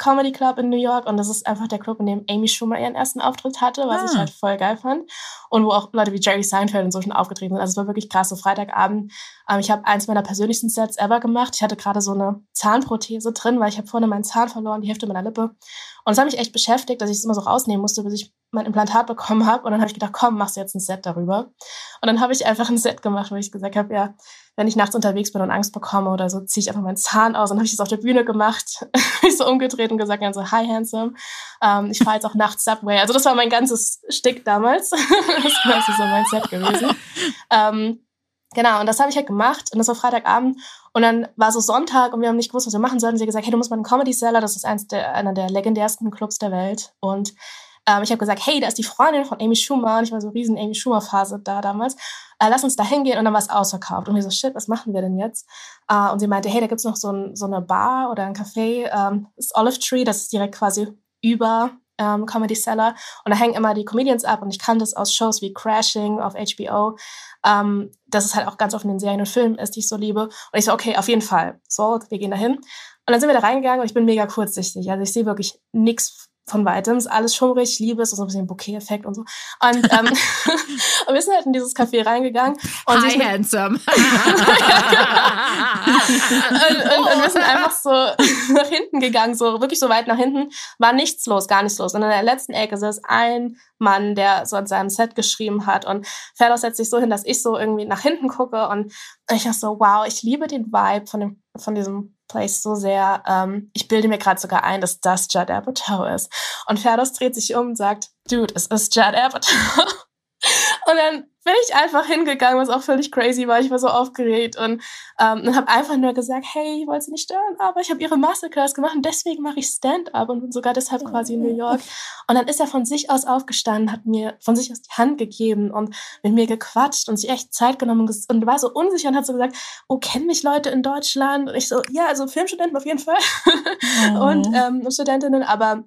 Comedy Club in New York und das ist einfach der Club, in dem Amy Schumer ihren ersten Auftritt hatte, was ah. ich halt voll geil fand. Und wo auch Leute wie Jerry Seinfeld und so schon aufgetreten sind. Also es war wirklich krass, so Freitagabend. Ähm, ich habe eins meiner persönlichsten Sets ever gemacht. Ich hatte gerade so eine Zahnprothese drin, weil ich habe vorne meinen Zahn verloren, die Hälfte meiner Lippe. Und das hat mich echt beschäftigt, dass ich es immer so rausnehmen musste, bis ich mein Implantat bekommen habe. Und dann habe ich gedacht, komm, machst du jetzt ein Set darüber. Und dann habe ich einfach ein Set gemacht, wo ich gesagt habe, ja, wenn ich nachts unterwegs bin und Angst bekomme oder so, ziehe ich einfach meinen Zahn aus. Und habe ich das auf der Bühne gemacht, mich so umgedreht und gesagt, dann so, hi handsome. Ähm, ich fahre jetzt auch nachts Subway. Also das war mein ganzes Stick damals. das war so mein Set gewesen. Ähm, genau, und das habe ich halt gemacht. Und das war Freitagabend. Und dann war so Sonntag und wir haben nicht gewusst, was wir machen sollten. Sie hat gesagt, hey, du musst mal einen Comedy Seller, das ist eins der, einer der legendärsten Clubs der Welt. Und ähm, ich habe gesagt, hey, da ist die Freundin von Amy Schumer. Und ich war so riesen Amy Schumer-Phase da damals. Äh, lass uns da hingehen. Und dann war es ausverkauft. Und wir so, shit, was machen wir denn jetzt? Äh, und sie meinte, hey, da gibt's noch so, ein, so eine Bar oder ein Café. Ähm, das ist Olive Tree, das ist direkt quasi über ähm, Comedy Cellar. Und da hängen immer die Comedians ab. Und ich kannte es aus Shows wie Crashing auf HBO. Ähm, dass es halt auch ganz oft in den Serien und Filmen ist, die ich so liebe. Und ich so, okay, auf jeden Fall. So, wir gehen dahin. Und dann sind wir da reingegangen und ich bin mega kurzsichtig. Also ich sehe wirklich nichts von weitem. Ist alles schummrig, ich liebe es, so ein bisschen Bouquet-Effekt und so. Und, ähm, und wir sind halt in dieses Café reingegangen. Und Hi, handsome. und, und, und, wir sind einfach so nach hinten gegangen, so wirklich so weit nach hinten. War nichts los, gar nichts los. Und in der letzten Ecke ist ein Mann, der so an seinem Set geschrieben hat. Und Ferdo setzt sich so hin, dass ich so irgendwie nach hinten gucke. Und ich dachte so, wow, ich liebe den Vibe von, dem, von diesem Place so sehr. Ähm, ich bilde mir gerade sogar ein, dass das Judd Apatow ist. Und Ferdos dreht sich um und sagt, Dude, es ist Judd Apatow. Und dann bin ich einfach hingegangen, was auch völlig crazy war. Ich war so aufgeregt und, ähm, und habe einfach nur gesagt, hey, ich wollte sie nicht stören, aber ich habe ihre Masterclass gemacht und deswegen mache ich Stand-up und bin sogar deshalb quasi in New York. Und dann ist er von sich aus aufgestanden, hat mir von sich aus die Hand gegeben und mit mir gequatscht und sich echt Zeit genommen und war so unsicher und hat so gesagt, oh, kennen mich Leute in Deutschland? Und ich so, ja, also Filmstudenten auf jeden Fall oh. und ähm, Studentinnen, aber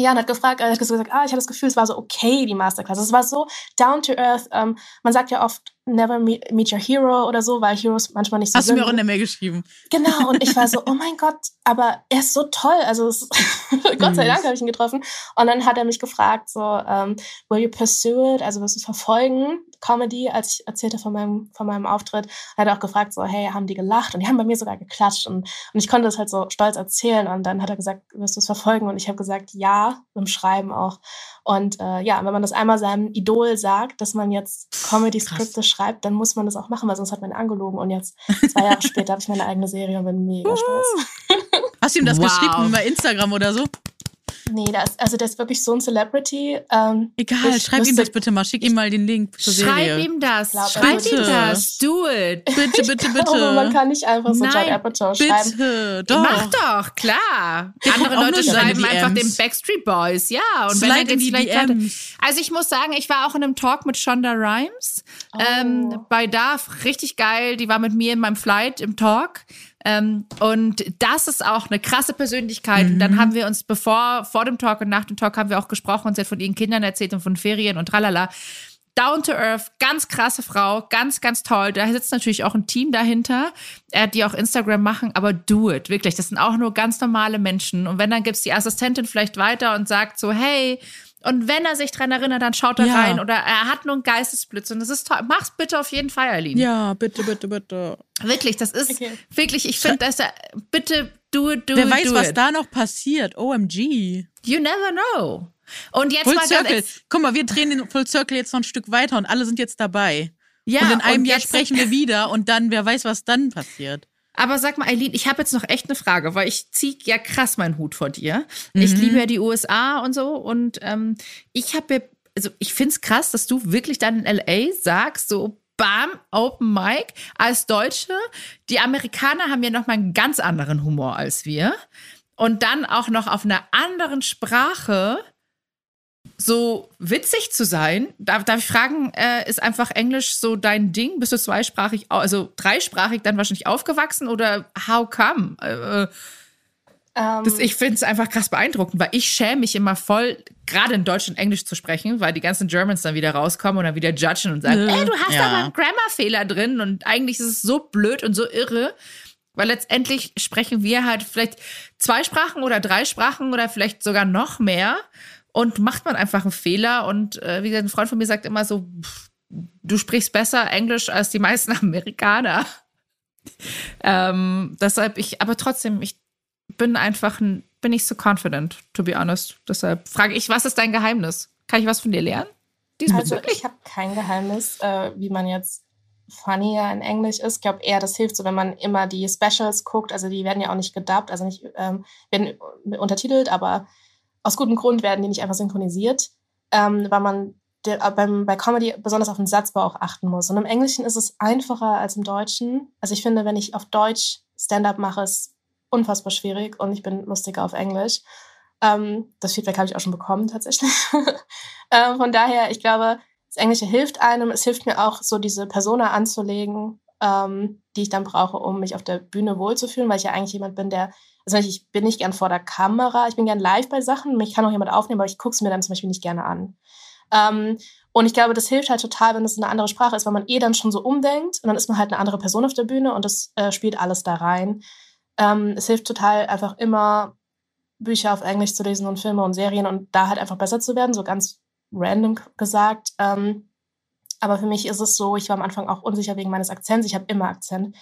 ja, und hat gefragt, er hat gesagt, ah, ich habe das Gefühl, es war so okay, die Masterclass. Es war so down to earth. Ähm, man sagt ja oft, never meet your hero oder so, weil Heroes manchmal nicht so Hast sind. du mir auch in der Mail geschrieben. Genau, und ich war so, oh mein Gott, aber er ist so toll. Also es, Gott sei Dank habe ich ihn getroffen. Und dann hat er mich gefragt, so, um, ähm, will you pursue it? Also wirst du es verfolgen? Comedy, als ich erzählte von meinem, von meinem Auftritt, hat er auch gefragt, so, hey, haben die gelacht? Und die haben bei mir sogar geklatscht. Und, und ich konnte das halt so stolz erzählen. Und dann hat er gesagt, wirst du es verfolgen? Und ich habe gesagt, ja, im Schreiben auch. Und äh, ja, wenn man das einmal seinem Idol sagt, dass man jetzt Comedy-Skripte schreibt, dann muss man das auch machen, weil sonst hat man ihn angelogen. Und jetzt, zwei Jahre später, habe ich meine eigene Serie und bin mega stolz. Hast du ihm das wow. geschrieben über Instagram oder so? Nee, das, also der ist wirklich so ein Celebrity. Ähm, Egal, schreib ihm das bitte mal. Schick ihm mal den Link zur Serie. Schreib ihm das. Glaub, schreib ihm das. Do it. Bitte, bitte, bitte. Aber man kann nicht einfach so Judd Apatow schreiben. Bitte, doch. Mach doch, klar. Der Andere Leute schreiben einfach den Backstreet Boys. Ja, und Slide wenn er jetzt vielleicht weiter. Also ich muss sagen, ich war auch in einem Talk mit Shonda Rhimes oh. ähm, bei DAF. Richtig geil. Die war mit mir in meinem Flight im Talk. Ähm, und das ist auch eine krasse Persönlichkeit. Mhm. Und dann mhm. haben wir uns bevor, vor dem Talk und nach dem Talk haben wir auch gesprochen und sie hat von ihren Kindern erzählt und von Ferien und tralala. Down to Earth, ganz krasse Frau, ganz, ganz toll. Da sitzt natürlich auch ein Team dahinter, äh, die auch Instagram machen, aber do it, wirklich. Das sind auch nur ganz normale Menschen. Und wenn dann gibt's die Assistentin vielleicht weiter und sagt so, hey, und wenn er sich dran erinnert, dann schaut er ja. rein oder er hat nur einen Geistesblitz und das ist toll. Mach's bitte auf jeden Fall, Aline. Ja, bitte, bitte, bitte. Wirklich, das ist okay. wirklich, ich finde, dass er, bitte do it, do Wer it, weiß, do was it. da noch passiert. OMG. You never know. Und jetzt Full mal Circle. ganz Guck mal, wir drehen den Full Circle jetzt noch ein Stück weiter und alle sind jetzt dabei. ja, und in einem und Jahr jetzt- sprechen wir wieder und dann, wer weiß, was dann passiert. Aber sag mal, Eileen, ich habe jetzt noch echt eine Frage, weil ich ziehe ja krass meinen Hut vor dir. Ich liebe ja die USA und so. Und ähm, ich habe ja, also ich finde es krass, dass du wirklich dann in LA sagst, so bam, Open Mic als Deutsche. Die Amerikaner haben ja nochmal einen ganz anderen Humor als wir. Und dann auch noch auf einer anderen Sprache so witzig zu sein. Darf, darf ich fragen, äh, ist einfach Englisch so dein Ding? Bist du zweisprachig, also dreisprachig dann wahrscheinlich aufgewachsen oder how come? Äh, Ähm, das, ich finde es einfach krass beeindruckend, weil ich schäme mich immer voll, gerade in Deutsch und Englisch zu sprechen, weil die ganzen Germans dann wieder rauskommen und dann wieder judgen und sagen, ey, du hast Ja. aber einen Grammarfehler drin und eigentlich ist es so blöd und so irre. Weil letztendlich sprechen wir halt vielleicht zwei Sprachen oder drei Sprachen oder vielleicht sogar noch mehr und macht man einfach einen Fehler. Und äh, wie gesagt, ein Freund von mir sagt immer so, pff, du sprichst besser Englisch als die meisten Amerikaner. ähm, deshalb ich, aber trotzdem, ich bin einfach, ein- bin nicht so confident, to be honest. Deshalb frage ich, was ist dein Geheimnis? Kann ich was von dir lernen? Also ich habe kein Geheimnis, äh, wie man jetzt funnier in Englisch ist. Ich glaube eher, das hilft so, wenn man immer die Specials guckt. Also die werden ja auch nicht gedubbt, also nicht ähm, werden untertitelt, aber aus gutem Grund werden die nicht einfach synchronisiert, ähm, weil man der, äh, beim, bei Comedy besonders auf den Satzbau auch achten muss. Und im Englischen ist es einfacher als im Deutschen. Also ich finde, wenn ich auf Deutsch Stand-up mache, ist unfassbar schwierig und ich bin lustiger auf Englisch. Ähm, das Feedback habe ich auch schon bekommen tatsächlich. äh, von daher, ich glaube, das Englische hilft einem. Es hilft mir auch, so diese Persona anzulegen, ähm, die ich dann brauche, um mich auf der Bühne wohlzufühlen, weil ich ja eigentlich jemand bin, der, also ich bin nicht gern vor der Kamera, ich bin gern live bei Sachen, mich kann auch jemand aufnehmen, aber ich gucke es mir dann zum Beispiel nicht gerne an. Ähm, und ich glaube, das hilft halt total, wenn es eine andere Sprache ist, weil man eh dann schon so umdenkt und dann ist man halt eine andere Person auf der Bühne und das äh, spielt alles da rein. Ähm, es hilft total einfach immer, Bücher auf Englisch zu lesen und Filme und Serien und da halt einfach besser zu werden, so ganz random gesagt. Ähm, aber für mich ist es so, ich war am Anfang auch unsicher wegen meines Akzents. Ich habe immer Akzent.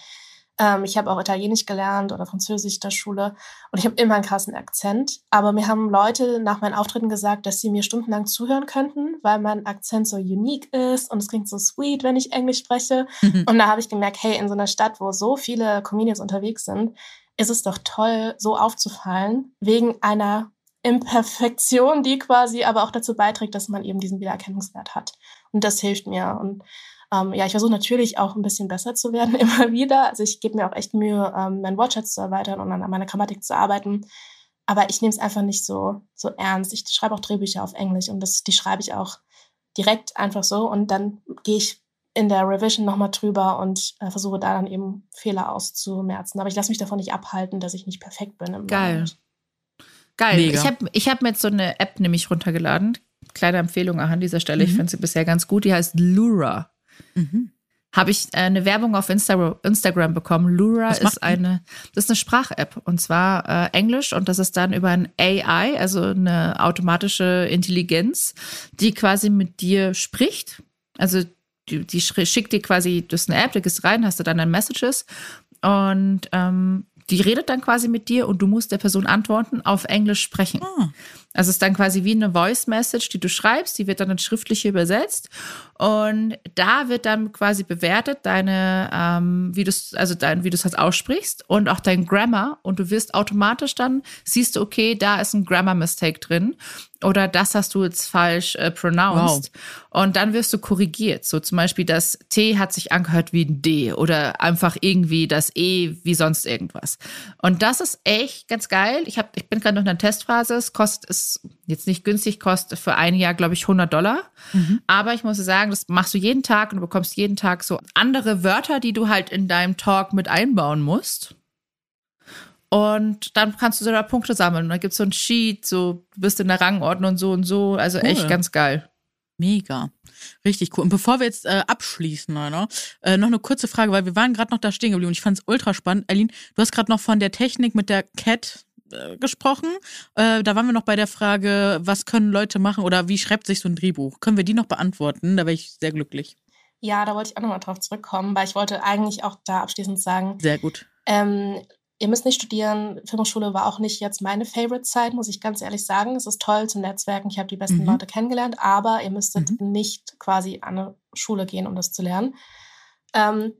Ähm, ich habe auch Italienisch gelernt oder Französisch in der Schule und ich habe immer einen krassen Akzent. Aber mir haben Leute nach meinen Auftritten gesagt, dass sie mir stundenlang zuhören könnten, weil mein Akzent so unique ist und es klingt so sweet, wenn ich Englisch spreche. Und da habe ich gemerkt, hey, in so einer Stadt, wo so viele Comedians unterwegs sind, ist es doch toll, so aufzufallen, wegen einer Imperfektion, die quasi aber auch dazu beiträgt, dass man eben diesen Wiedererkennungswert hat. Und das hilft mir. Und ähm, ja, ich versuche natürlich auch ein bisschen besser zu werden immer wieder. Also ich gebe mir auch echt Mühe, ähm, meinen Wortschatz zu erweitern und an meiner Grammatik zu arbeiten. Aber ich nehme es einfach nicht so, so ernst. Ich schreibe auch Drehbücher auf Englisch und das, die schreibe ich auch direkt einfach so. Und dann gehe ich in der Revision nochmal drüber und äh, versuche da dann eben Fehler auszumerzen. Aber ich lasse mich davon nicht abhalten, dass ich nicht perfekt bin. Im Geil. Englisch. Geil. Mega. Ich habe ich hab mir jetzt so eine App nämlich runtergeladen. Kleine Empfehlung auch an dieser Stelle. Ich Mhm. finde sie bisher ganz gut. Die heißt Lura. Mhm. Habe ich äh, eine Werbung auf Insta Instagram bekommen. Lura ist eine, das ist eine Sprach-App und zwar äh, Englisch und das ist dann über ein AI, also eine automatische Intelligenz, die quasi mit dir spricht. Also die, die schickt dir quasi, das ist eine App, da gehst rein, hast du dann deine Messages und ähm, die redet dann quasi mit dir und du musst der Person antworten, auf Englisch sprechen. Ah. Also es ist dann quasi wie eine Voice Message, die du schreibst, die wird dann ins Schriftliche übersetzt und da wird dann quasi bewertet deine, ähm, wie du also dein, wie du es halt aussprichst und auch dein Grammar und du wirst automatisch dann siehst du, okay, da ist ein Grammar Mistake drin oder das hast du jetzt falsch äh, pronounced und dann wirst du korrigiert. So zum Beispiel das T hat sich angehört wie ein D oder einfach irgendwie das E wie sonst irgendwas. Und das ist echt ganz geil. Ich, hab, ich bin gerade noch in der Testphase. Es kostet es jetzt nicht günstig, kostet für ein Jahr, glaube ich, 100 Dollar. Aber ich muss sagen, das machst du jeden Tag und du bekommst jeden Tag so andere Wörter, die du halt in deinem Talk mit einbauen musst. Und dann kannst du so da Punkte sammeln. Und da gibt es so ein Sheet, so du bist in der Rangordnung so und so. Also echt Cool. ganz geil. Mega. Richtig cool. Und bevor wir jetzt äh, abschließen, Leute, äh, noch eine kurze Frage, weil wir waren gerade noch da stehen geblieben und ich fand es ultra spannend. Aline, du hast gerade noch von der Technik mit der Cat äh, gesprochen. Äh, da waren wir noch bei der Frage, was können Leute machen oder wie schreibt sich so ein Drehbuch? Können wir die noch beantworten? Da wäre ich sehr glücklich. Ja, da wollte ich auch nochmal drauf zurückkommen, weil ich wollte eigentlich auch da abschließend sagen, Sehr gut. ähm, ihr müsst nicht studieren. Filmhochschule war auch nicht jetzt meine Favorite-Zeit, muss ich ganz ehrlich sagen. Es ist toll zum Netzwerken. Ich habe die besten mhm. Leute kennengelernt, aber ihr müsstet mhm. nicht quasi an eine Schule gehen, um das zu lernen. Ähm,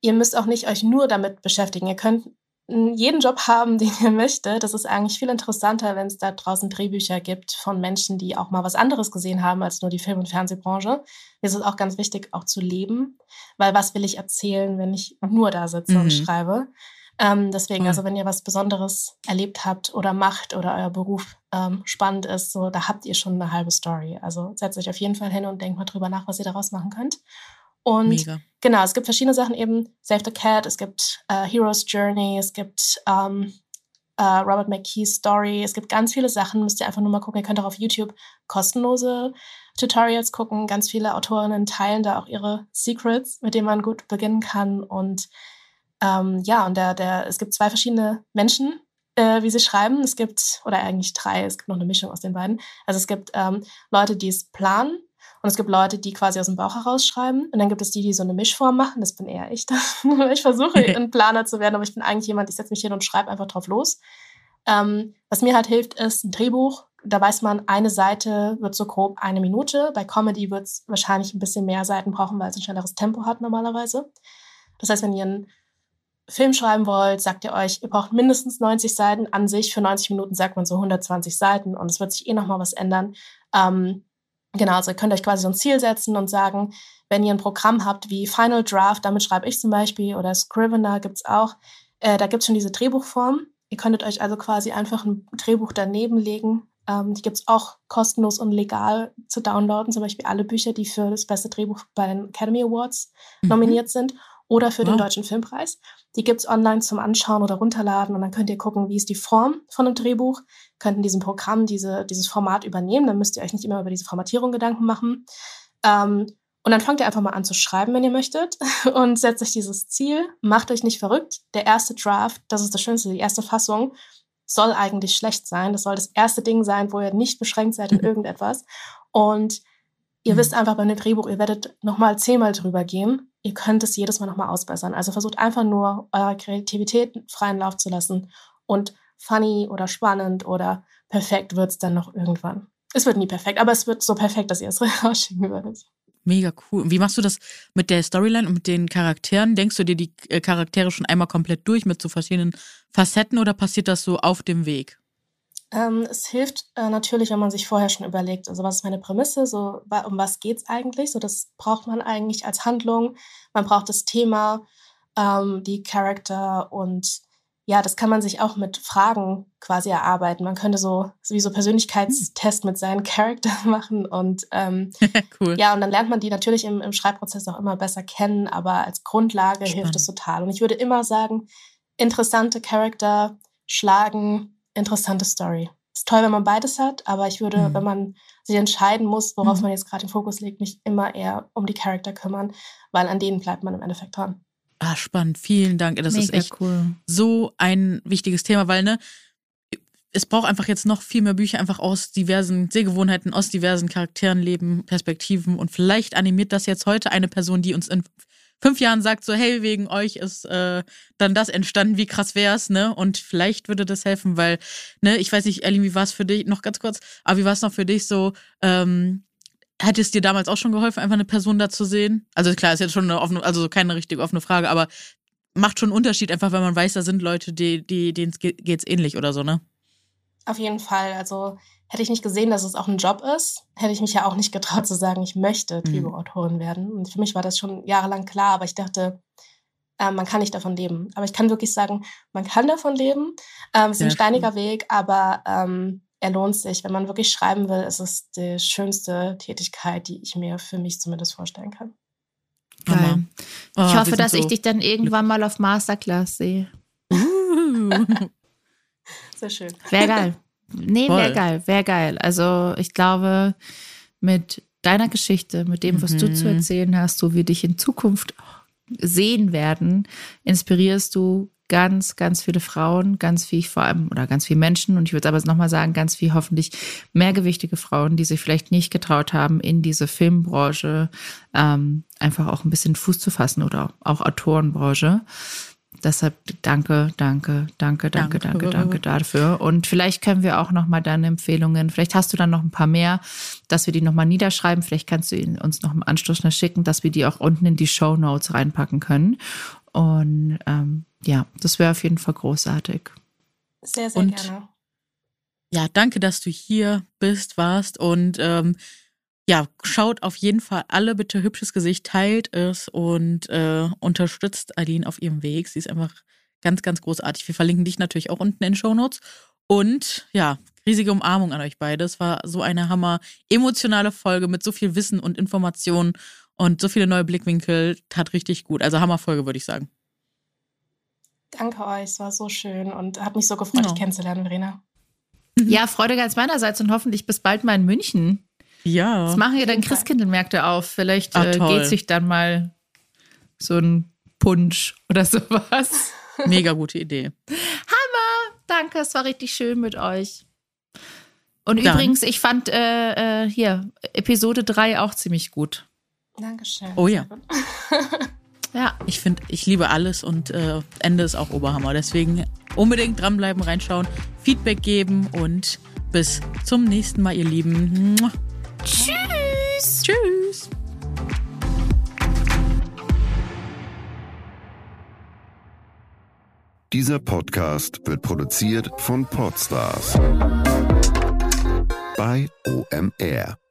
ihr müsst auch nicht euch nur damit beschäftigen. Ihr könnt jeden Job haben, den ihr möchtet. Das ist eigentlich viel interessanter, wenn es da draußen Drehbücher gibt von Menschen, die auch mal was anderes gesehen haben als nur die Film- und Fernsehbranche. Es ist auch ganz wichtig, auch zu leben, weil was will ich erzählen, wenn ich nur da sitze mhm. und schreibe? Ähm, deswegen, mhm. also wenn ihr was Besonderes erlebt habt oder macht oder euer Beruf ähm, spannend ist, so da habt ihr schon eine halbe Story. Also setzt euch auf jeden Fall hin und denkt mal drüber nach, was ihr daraus machen könnt. Und Mega. genau, es gibt verschiedene Sachen eben. Save the Cat, es gibt äh, Hero's Journey, es gibt ähm, äh, Robert McKee's Story, es gibt ganz viele Sachen, müsst ihr einfach nur mal gucken. Ihr könnt auch auf YouTube kostenlose Tutorials gucken. Ganz viele Autorinnen teilen da auch ihre Secrets, mit denen man gut beginnen kann. Und ähm, ja, und der, der, es gibt zwei verschiedene Menschen, äh, wie sie schreiben. Es gibt, oder eigentlich drei, es gibt noch eine Mischung aus den beiden. Also es gibt ähm, Leute, die es planen und es gibt Leute, die quasi aus dem Bauch heraus schreiben. Und dann gibt es die, die so eine Mischform machen. Das bin eher ich. ich versuche, ein Planer zu werden, aber ich bin eigentlich jemand, ich setze mich hin und schreibe einfach drauf los. Ähm, was mir halt hilft, ist ein Drehbuch. Da weiß man, eine Seite wird so grob eine Minute. Bei Comedy wird es wahrscheinlich ein bisschen mehr Seiten brauchen, weil es ein schnelleres Tempo hat normalerweise. Das heißt, wenn ihr einen Film schreiben wollt, sagt ihr euch, ihr braucht mindestens 90 Seiten an sich. Für 90 Minuten sagt man so 120 Seiten und es wird sich eh nochmal was ändern. Ähm, Genau, also ihr könnt euch quasi so ein Ziel setzen und sagen, wenn ihr ein Programm habt wie Final Draft, damit schreibe ich zum Beispiel, oder Scrivener gibt's auch, äh, da gibt's schon diese Drehbuchform. Ihr könntet euch also quasi einfach ein Drehbuch daneben legen. Ähm, die gibt's auch kostenlos und legal zu downloaden, zum Beispiel alle Bücher, die für das beste Drehbuch bei den Academy Awards mhm. nominiert sind oder für wow. den Deutschen Filmpreis. Die gibt's online zum Anschauen oder runterladen und dann könnt ihr gucken, wie ist die Form von einem Drehbuch, könnt in diesem Programm diese, dieses Format übernehmen, dann müsst ihr euch nicht immer über diese Formatierung Gedanken machen. Ähm, und dann fangt ihr einfach mal an zu schreiben, wenn ihr möchtet und setzt euch dieses Ziel, macht euch nicht verrückt. Der erste Draft, das ist das Schönste, die erste Fassung, soll eigentlich schlecht sein. Das soll das erste Ding sein, wo ihr nicht beschränkt seid in irgendetwas. Und ihr mhm. wisst einfach bei einem Drehbuch, ihr werdet nochmal zehnmal drüber gehen ihr könnt es jedes Mal nochmal ausbessern. Also versucht einfach nur eurer Kreativität freien Lauf zu lassen und funny oder spannend oder perfekt wird es dann noch irgendwann. Es wird nie perfekt, aber es wird so perfekt, dass ihr es rausschicken würdet. Mega cool. Wie machst du das mit der Storyline und mit den Charakteren? Denkst du dir die äh, Charaktere schon einmal komplett durch mit so verschiedenen Facetten oder passiert das so auf dem Weg? Ähm, es hilft äh, natürlich, wenn man sich vorher schon überlegt, also was ist meine Prämisse, so um was geht es eigentlich? So, das braucht man eigentlich als Handlung. Man braucht das Thema, ähm, die Charakter und ja, das kann man sich auch mit Fragen quasi erarbeiten. Man könnte so wie so Persönlichkeitstest mit seinen Charakter machen und ähm, cool. ja, und dann lernt man die natürlich im, im Schreibprozess auch immer besser kennen, aber als Grundlage Spannend. hilft es total. Und ich würde immer sagen, interessante Charakter schlagen interessante Story. Ist toll, wenn man beides hat, aber ich würde, mhm. wenn man sich entscheiden muss, worauf mhm. man jetzt gerade den Fokus legt, mich immer eher um die Charakter kümmern, weil an denen bleibt man im Endeffekt dran. Ah, spannend. Vielen Dank. Das Mega ist echt cool. so ein wichtiges Thema, weil, ne, es braucht einfach jetzt noch viel mehr Bücher, einfach aus diversen Sehgewohnheiten, aus diversen Charakteren leben, Perspektiven. Und vielleicht animiert das jetzt heute eine Person, die uns in fünf Jahren sagt, so, hey, wegen euch ist äh, dann das entstanden, wie krass wär's, ne? Und vielleicht würde das helfen, weil, ne, ich weiß nicht, Ellie, wie war es für dich, noch ganz kurz, aber wie war es noch für dich so, ähm, Hätte es dir damals auch schon geholfen, einfach eine Person da zu sehen? Also klar, ist jetzt schon eine offene, also keine richtig offene Frage, aber macht schon einen Unterschied, einfach wenn man weiß, da sind Leute, die, die, denen geht's ähnlich oder so, ne? Auf jeden Fall. Also hätte ich nicht gesehen, dass es auch ein Job ist, hätte ich mich ja auch nicht getraut zu sagen, ich möchte mhm. Drehbuchautorin werden. Und für mich war das schon jahrelang klar, aber ich dachte, äh, man kann nicht davon leben. Aber ich kann wirklich sagen, man kann davon leben. Ähm, es ist ein steiniger schön. Weg, aber ähm, er lohnt sich. Wenn man wirklich schreiben will, ist es die schönste Tätigkeit, die ich mir für mich zumindest vorstellen kann. Geil. Oh, ich hoffe, dass so ich dich dann irgendwann mal auf Masterclass sehe. Sehr schön. Wäre geil. Nee, wäre geil, wäre geil. Also ich glaube, mit deiner Geschichte, mit dem, was mhm. du zu mhm. erzählen hast, so wie dich in Zukunft sehen werden, inspirierst du ganz, ganz viele Frauen, ganz viel vor allem oder ganz viele Menschen und ich würde aber nochmal sagen, ganz viel hoffentlich mehrgewichtige Frauen, die sich vielleicht nicht getraut haben, in diese Filmbranche ähm, einfach auch ein bisschen Fuß zu fassen oder auch Autorenbranche deshalb danke, danke, danke, danke, danke, danke dafür. Und vielleicht können wir auch noch mal deine Empfehlungen, vielleicht hast du dann noch ein paar mehr, dass wir die noch mal niederschreiben. Vielleicht kannst du uns noch im Anschluss noch schicken, dass wir die auch unten in die Show Notes reinpacken können. Und ähm, ja, das wäre auf jeden Fall großartig. Sehr, sehr und, gerne. Ja, danke, dass du hier bist, warst und ähm, ja, schaut auf jeden Fall alle bitte hübsches Gesicht, teilt es und äh, unterstützt Aline auf ihrem Weg. Sie ist einfach ganz, ganz großartig. Wir verlinken dich natürlich auch unten in den Show Notes. Und ja, riesige Umarmung an euch beide. Es war so eine hammer emotionale Folge mit so viel Wissen und Informationen und so viele neue Blickwinkel. Tat richtig gut. Also Hammerfolge, würde ich sagen. Danke euch, es war so schön und hat mich so gefreut, ja. dich kennenzulernen, Verena. Ja, Freude ganz meinerseits und hoffentlich bis bald mal in München. Ja. Das machen ja dann Christkindlmärkte auf. Vielleicht Ach, äh, geht sich dann mal so ein Punsch oder sowas. Mega gute Idee. Hammer! Danke, es war richtig schön mit euch. Und dann. übrigens, ich fand äh, äh, hier Episode 3 auch ziemlich gut. Dankeschön. Oh ja. ja. Ich finde, ich liebe alles und äh, Ende ist auch Oberhammer. Deswegen unbedingt dranbleiben, reinschauen, Feedback geben und bis zum nächsten Mal, ihr Lieben. Tschüss. Tschüss. Dieser Podcast wird produziert von Podstars bei OMR.